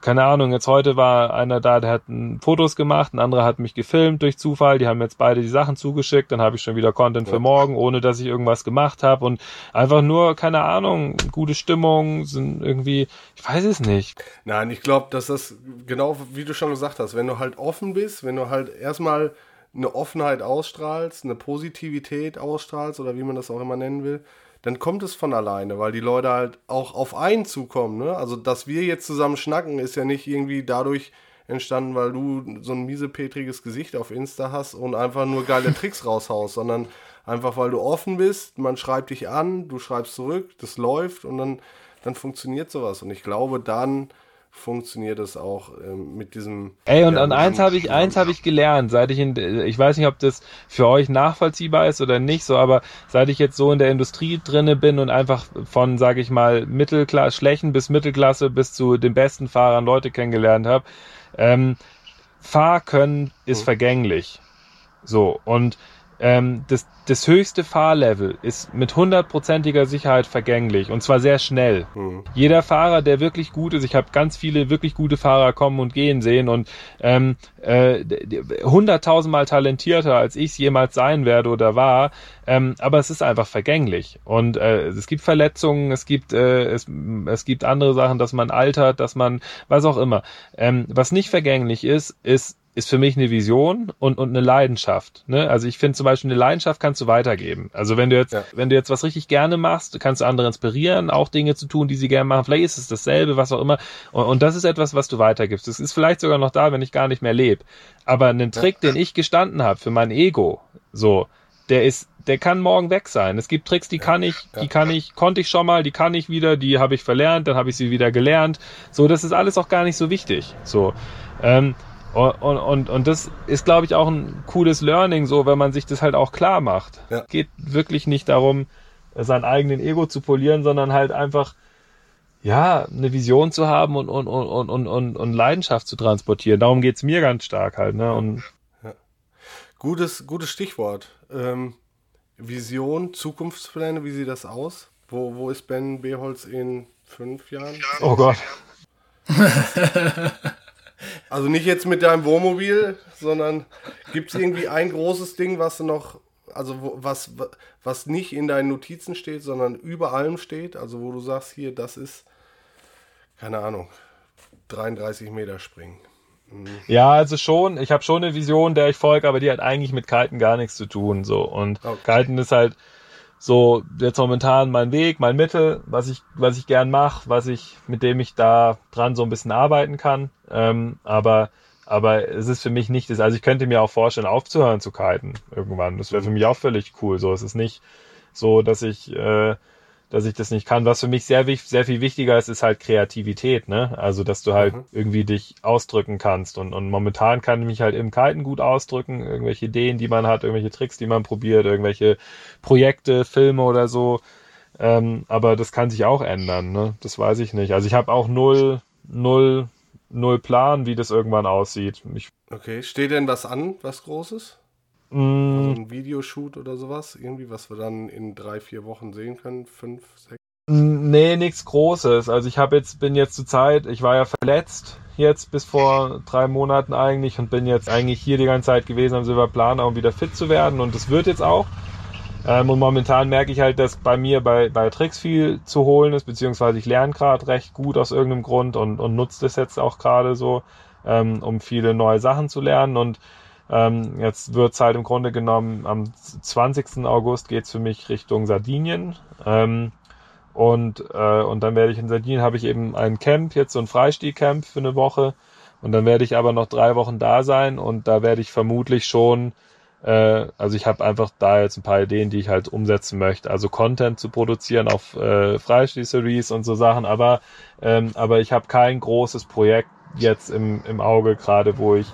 keine Ahnung, jetzt heute war einer da, der hat Fotos gemacht, ein anderer hat mich gefilmt durch Zufall, die haben jetzt beide die Sachen zugeschickt, dann habe ich schon wieder Content für morgen, ohne dass ich irgendwas gemacht habe und einfach nur, keine Ahnung, gute Stimmung, sind irgendwie, ich weiß es nicht. Nein, ich glaube, dass das genau wie du schon gesagt hast, wenn du halt offen bist, wenn du halt erstmal eine Offenheit ausstrahlst, eine Positivität ausstrahlst oder wie man das auch immer nennen will, dann kommt es von alleine, weil die Leute halt auch auf einen zukommen. Ne? Also, dass wir jetzt zusammen schnacken, ist ja nicht irgendwie dadurch entstanden, weil du so ein miesepetriges Gesicht auf Insta hast und einfach nur geile Tricks raushaust, sondern einfach, weil du offen bist, man schreibt dich an, du schreibst zurück, das läuft und dann, dann funktioniert sowas. Und ich glaube, dann funktioniert es auch ähm, mit diesem. Ey, und an eins habe ich, eins habe ich gelernt, seit ich in, ich weiß nicht, ob das für euch nachvollziehbar ist oder nicht, so, aber seit ich jetzt so in der Industrie drinne bin und einfach von, sage ich mal, Mittelklasse, Schlechen bis Mittelklasse bis zu den besten Fahrern Leute kennengelernt habe, ähm, Fahrkönnen ist mhm. vergänglich. So, und ähm, das, das höchste Fahrlevel ist mit hundertprozentiger Sicherheit vergänglich und zwar sehr schnell. Mhm. Jeder Fahrer, der wirklich gut ist, ich habe ganz viele wirklich gute Fahrer kommen und gehen sehen und ähm, äh, hunderttausendmal talentierter, als ich es jemals sein werde oder war, ähm, aber es ist einfach vergänglich und äh, es gibt Verletzungen, es gibt äh, es, es gibt andere Sachen, dass man altert, dass man was auch immer. Ähm, was nicht vergänglich ist, ist ist für mich eine Vision und, und eine Leidenschaft. Ne? Also ich finde zum Beispiel eine Leidenschaft kannst du weitergeben. Also wenn du jetzt, ja. wenn du jetzt was richtig gerne machst, kannst du andere inspirieren, auch Dinge zu tun, die sie gerne machen. Vielleicht ist es dasselbe, was auch immer. Und, und das ist etwas, was du weitergibst. Das ist vielleicht sogar noch da, wenn ich gar nicht mehr lebe. Aber einen Trick, ja. den ich gestanden habe für mein Ego, so, der ist, der kann morgen weg sein. Es gibt Tricks, die kann ich, die kann ich, konnte ich schon mal, die kann ich wieder, die habe ich verlernt, dann habe ich sie wieder gelernt. So, das ist alles auch gar nicht so wichtig. So. Ähm, und, und, und das ist, glaube ich, auch ein cooles Learning, so, wenn man sich das halt auch klar macht. Ja. Geht wirklich nicht darum, sein eigenen Ego zu polieren, sondern halt einfach ja, eine Vision zu haben und, und, und, und, und, und Leidenschaft zu transportieren. Darum geht's mir ganz stark halt. Ne? Und ja. Gutes, gutes Stichwort. Ähm, Vision, Zukunftspläne, wie sieht das aus? Wo, wo ist Ben Beholz in fünf Jahren? Oh Gott. also nicht jetzt mit deinem Wohnmobil, sondern gibt es irgendwie ein großes Ding, was du noch, also was, was nicht in deinen Notizen steht, sondern über allem steht? Also wo du sagst, hier, das ist, keine Ahnung, 33 Meter springen. Mhm. Ja, also schon, ich habe schon eine Vision, der ich folge, aber die hat eigentlich mit Kiten gar nichts zu tun. So. Und okay. Kiten ist halt so jetzt momentan mein Weg, mein Mittel, was ich, was ich gern mache, was ich, mit dem ich da dran so ein bisschen arbeiten kann. Ähm, aber, aber es ist für mich nicht. Also ich könnte mir auch vorstellen, aufzuhören zu kiten irgendwann. Das wäre für mich auch völlig cool. So, es ist nicht so, dass ich äh, dass ich das nicht kann. Was für mich sehr, sehr viel wichtiger ist, ist halt Kreativität, ne? Also, dass du halt mhm. irgendwie dich ausdrücken kannst. Und, und momentan kann ich mich halt im Kiten gut ausdrücken. Irgendwelche Ideen, die man hat, irgendwelche Tricks, die man probiert, irgendwelche Projekte, Filme oder so. Ähm, aber das kann sich auch ändern, ne? Das weiß ich nicht. Also ich habe auch null, null, null Plan, wie das irgendwann aussieht. Ich okay, steht denn was an, was Großes? Mm. Also ein Videoshoot oder sowas, irgendwie, was wir dann in drei, vier Wochen sehen können, fünf, sechs. Nee, nichts Großes. Also ich habe jetzt, bin jetzt zur Zeit, ich war ja verletzt jetzt bis vor drei Monaten eigentlich und bin jetzt eigentlich hier die ganze Zeit gewesen am Silberplan, um wieder fit zu werden und das wird jetzt auch. Ähm, und momentan merke ich halt, dass bei mir bei, bei Tricks viel zu holen ist, beziehungsweise ich lerne gerade recht gut aus irgendeinem Grund und, und nutze das jetzt auch gerade so, ähm, um viele neue Sachen zu lernen und ähm, jetzt wird's halt im Grunde genommen am 20. August geht's für mich Richtung Sardinien. Ähm, und, äh, und dann werde ich in Sardinien habe ich eben ein Camp, jetzt so ein Freistilcamp für eine Woche. Und dann werde ich aber noch drei Wochen da sein und da werde ich vermutlich schon, äh, also ich habe einfach da jetzt ein paar Ideen, die ich halt umsetzen möchte. Also Content zu produzieren auf äh, Freistil-Series und so Sachen, aber, ähm, aber ich habe kein großes Projekt jetzt im, im Auge gerade, wo ich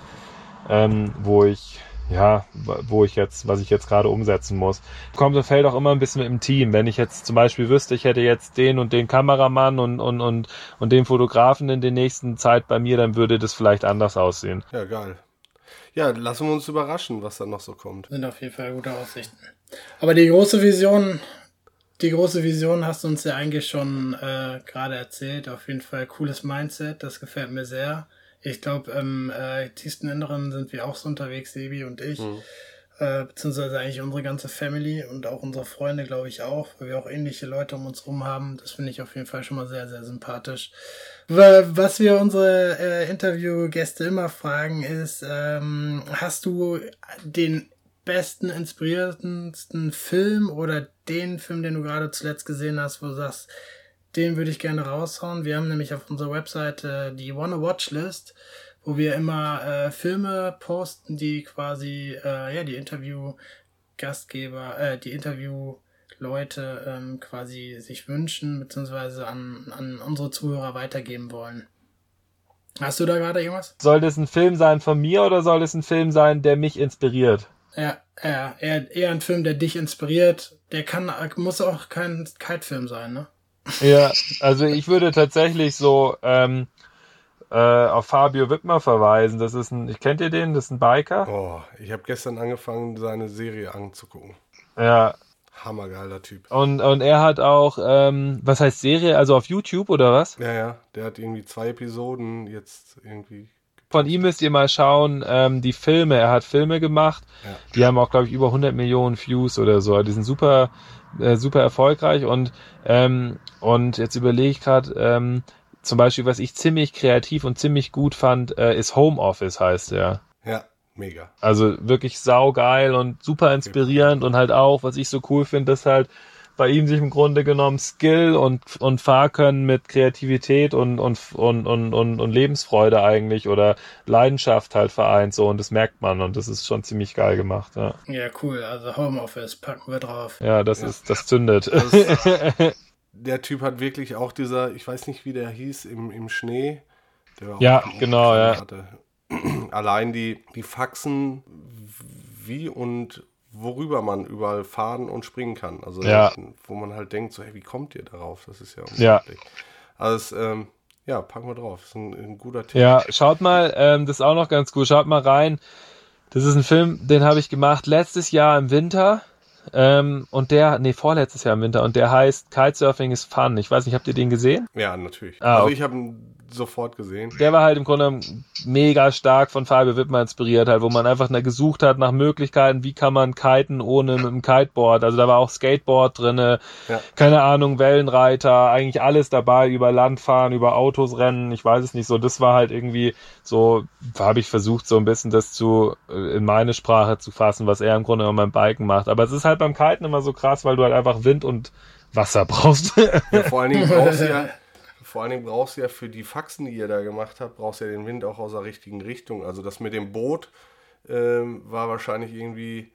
ähm, wo ich ja, wo ich jetzt, was ich jetzt gerade umsetzen muss. Kommt und fällt auch immer ein bisschen im Team. Wenn ich jetzt zum Beispiel wüsste, ich hätte jetzt den und den Kameramann und, und, und, und den Fotografen in der nächsten Zeit bei mir, dann würde das vielleicht anders aussehen. Ja, geil. Ja, lassen wir uns überraschen, was dann noch so kommt. Sind auf jeden Fall gute Aussichten. Aber die große Vision, die große Vision hast du uns ja eigentlich schon äh, gerade erzählt. Auf jeden Fall cooles Mindset, das gefällt mir sehr. Ich glaube, im äh, tiefsten Inneren sind wir auch so unterwegs, Sebi und ich. Mhm. Äh, beziehungsweise eigentlich unsere ganze Family und auch unsere Freunde, glaube ich, auch, weil wir auch ähnliche Leute um uns rum haben. Das finde ich auf jeden Fall schon mal sehr, sehr sympathisch. Was wir unsere äh, Interviewgäste immer fragen ist, ähm, hast du den besten, inspirierendsten Film oder den Film, den du gerade zuletzt gesehen hast, wo du sagst, den würde ich gerne raushauen. Wir haben nämlich auf unserer Webseite die Wanna Watch List, wo wir immer äh, Filme posten, die quasi äh, ja die Interview-Gastgeber, äh, die Interview-Leute ähm, quasi sich wünschen beziehungsweise an, an unsere Zuhörer weitergeben wollen. Hast du da gerade irgendwas? Soll das ein Film sein von mir oder soll es ein Film sein, der mich inspiriert? Ja, ja eher, eher ein Film, der dich inspiriert. Der kann, muss auch kein Kite-Film sein, ne? Ja, also ich würde tatsächlich so ähm, äh, auf Fabio Wittmer verweisen. Das ist ein, ich kennt ihr den? Das ist ein Biker. Oh, ich habe gestern angefangen, seine Serie anzugucken. Ja. Hammergeiler Typ. Und, und er hat auch, ähm, was heißt Serie? Also auf YouTube oder was? Ja, ja. Der hat irgendwie zwei Episoden jetzt irgendwie von ihm müsst ihr mal schauen, ähm, die Filme. Er hat Filme gemacht, ja. die haben auch, glaube ich, über 100 Millionen Views oder so. Die sind super, äh, super erfolgreich und ähm, und jetzt überlege ich gerade, ähm, zum Beispiel, was ich ziemlich kreativ und ziemlich gut fand, äh, ist Homeoffice heißt er. Ja, mega. Also wirklich saugeil und super inspirierend und halt auch, was ich so cool finde, dass halt bei ihm sich im Grunde genommen Skill und, und Fahrkönnen mit Kreativität und, und, und, und, und, und Lebensfreude eigentlich oder Leidenschaft halt vereint so und das merkt man und das ist schon ziemlich geil gemacht, ja. Ja, cool. Also Homeoffice packen wir drauf. Ja, das ja. ist, das zündet. Das der Typ hat wirklich auch dieser, ich weiß nicht, wie der hieß, im, im Schnee. ja, genau, ja. Hatte. Allein die, die Faxen, wie und worüber man überall fahren und springen kann. Also ja. wo man halt denkt, so, hey, wie kommt ihr darauf? Das ist ja unglaublich. Ja. Also, ähm, ja, packen wir drauf. Das ist ein, ein guter Tipp. Ja, schaut mal, ähm, das ist auch noch ganz gut. Schaut mal rein. Das ist ein Film, den habe ich gemacht letztes Jahr im Winter. Ähm, und der, nee, vorletztes Jahr im Winter. Und der heißt Kitesurfing is Fun. Ich weiß nicht, habt ihr den gesehen? Ja, natürlich. Ah, also okay. ich habe ihn sofort gesehen. Der war halt im Grunde mega stark von Fabio Wittmer inspiriert, halt, wo man einfach gesucht hat nach Möglichkeiten, wie kann man kiten ohne mit dem Kiteboard. Also da war auch Skateboard drinne, Ja. keine Ahnung, Wellenreiter, eigentlich alles dabei, über Land fahren, über Autos rennen, ich weiß es nicht so. Das war halt irgendwie so, habe ich versucht, so ein bisschen das zu äh, in meine Sprache zu fassen, was er im Grunde genommen beim Biken macht. Aber es ist halt beim Kiten immer so krass, weil du halt einfach Wind und Wasser brauchst. Ja, vor allen Dingen brauchst du ja, vor allen Dingen brauchst du ja für die Faxen, die ihr da gemacht habt, brauchst du ja den Wind auch aus der richtigen Richtung. Also das mit dem Boot ähm, war wahrscheinlich irgendwie,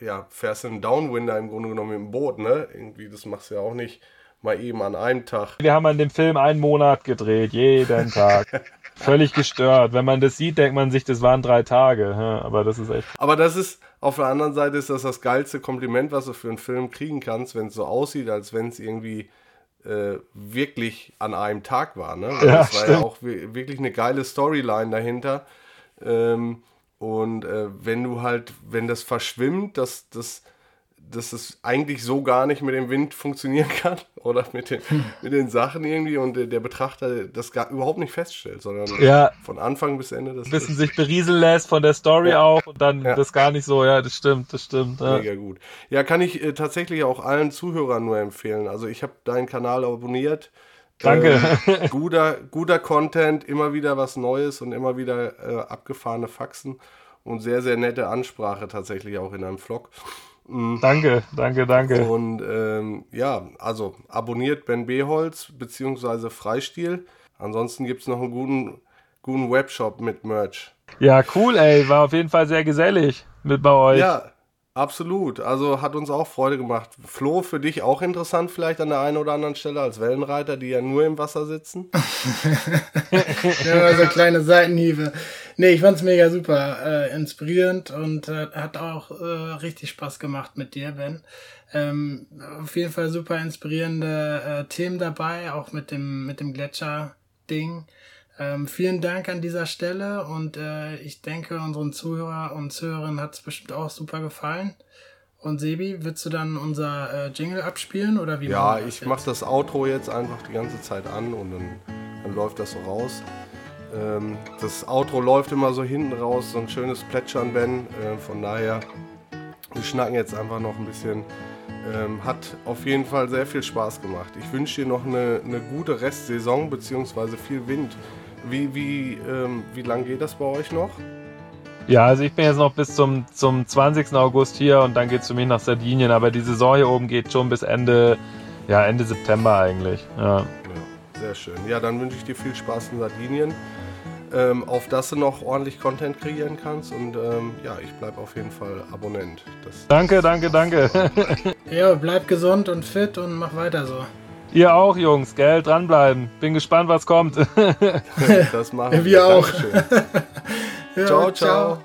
ja, fährst du einen Downwinder im Grunde genommen mit dem Boot, ne? Irgendwie, das machst du ja auch nicht mal eben an einem Tag. Wir haben an dem Film einen Monat gedreht, jeden Tag. Völlig gestört. Wenn man das sieht, denkt man sich, das waren drei Tage. Ja, aber das ist echt. Aber das ist, auf der anderen Seite ist das das geilste Kompliment, was du für einen Film kriegen kannst, wenn es so aussieht, als wenn es irgendwie äh, wirklich an einem Tag war. Ne? Weil Ja, das war ja stimmt. auch wi- wirklich eine geile Storyline dahinter. Ähm, und äh, wenn du halt, wenn das verschwimmt, dass das dass es eigentlich so gar nicht mit dem Wind funktionieren kann oder mit den, mit den Sachen irgendwie und der, der Betrachter das gar, überhaupt nicht feststellt, sondern Ja. von Anfang bis Ende das Ein bisschen sich berieseln lässt von der Story Ja. auch und dann Ja. das gar nicht so, ja, das stimmt, das stimmt. Ja. Mega gut. Ja, kann ich äh, tatsächlich auch allen Zuhörern nur empfehlen. Also ich habe deinen Kanal abonniert. Danke. Ähm, guter, guter Content, immer wieder was Neues und immer wieder äh, abgefahrene Faxen und sehr, sehr nette Ansprache tatsächlich auch in einem Vlog. Danke, danke, danke. Und ähm, ja, also abonniert Ben Beholz beziehungsweise Freistil. Ansonsten gibt es noch einen guten, guten Webshop mit Merch. Ja, cool, ey. War auf jeden Fall sehr gesellig mit bei euch. Ja, absolut. Also hat uns auch Freude gemacht. Flo, für dich auch interessant vielleicht an der einen oder anderen Stelle als Wellenreiter, die ja nur im Wasser sitzen. Ja, so kleine Seitenhiebe. Nee, ich fand's mega super, äh, inspirierend und äh, hat auch äh, richtig Spaß gemacht mit dir, Ben. Ähm, auf jeden Fall super inspirierende äh, Themen dabei, auch mit dem, mit dem Gletscher-Ding. Ähm, vielen Dank an dieser Stelle und äh, ich denke, unseren Zuhörer und Zuhörerinnen hat's bestimmt auch super gefallen. Und Sebi, willst du dann unser äh, Jingle abspielen oder wie Ja, ich mache das Outro jetzt einfach die ganze Zeit an und dann, dann läuft das so raus. Ähm, das Outro läuft immer so hinten raus, so ein schönes Plätschern, Ben. Äh, von daher, wir schnacken jetzt einfach noch ein bisschen. Ähm, hat auf jeden Fall sehr viel Spaß gemacht. Ich wünsche dir noch eine, eine gute Restsaison beziehungsweise viel Wind. Wie, wie, ähm, wie lang geht das bei euch noch? Ja, also ich bin jetzt noch bis zum, zum 20. August hier und dann geht's für mich nach Sardinien, aber die Saison hier oben geht schon bis Ende, ja, Ende September eigentlich. Ja. Ja, sehr schön. Ja, dann wünsche ich dir viel Spaß in Sardinien, ähm, auf dass du noch ordentlich Content kreieren kannst. Und ähm, ja, ich bleibe auf jeden Fall Abonnent. Das, Danke, danke, danke. Ja, bleib gesund und fit und mach weiter so. Ihr auch, Jungs, gell? Dranbleiben. Bin gespannt, was kommt. das machen Wir auch. Dankeschön. Ja, ciao, ciao.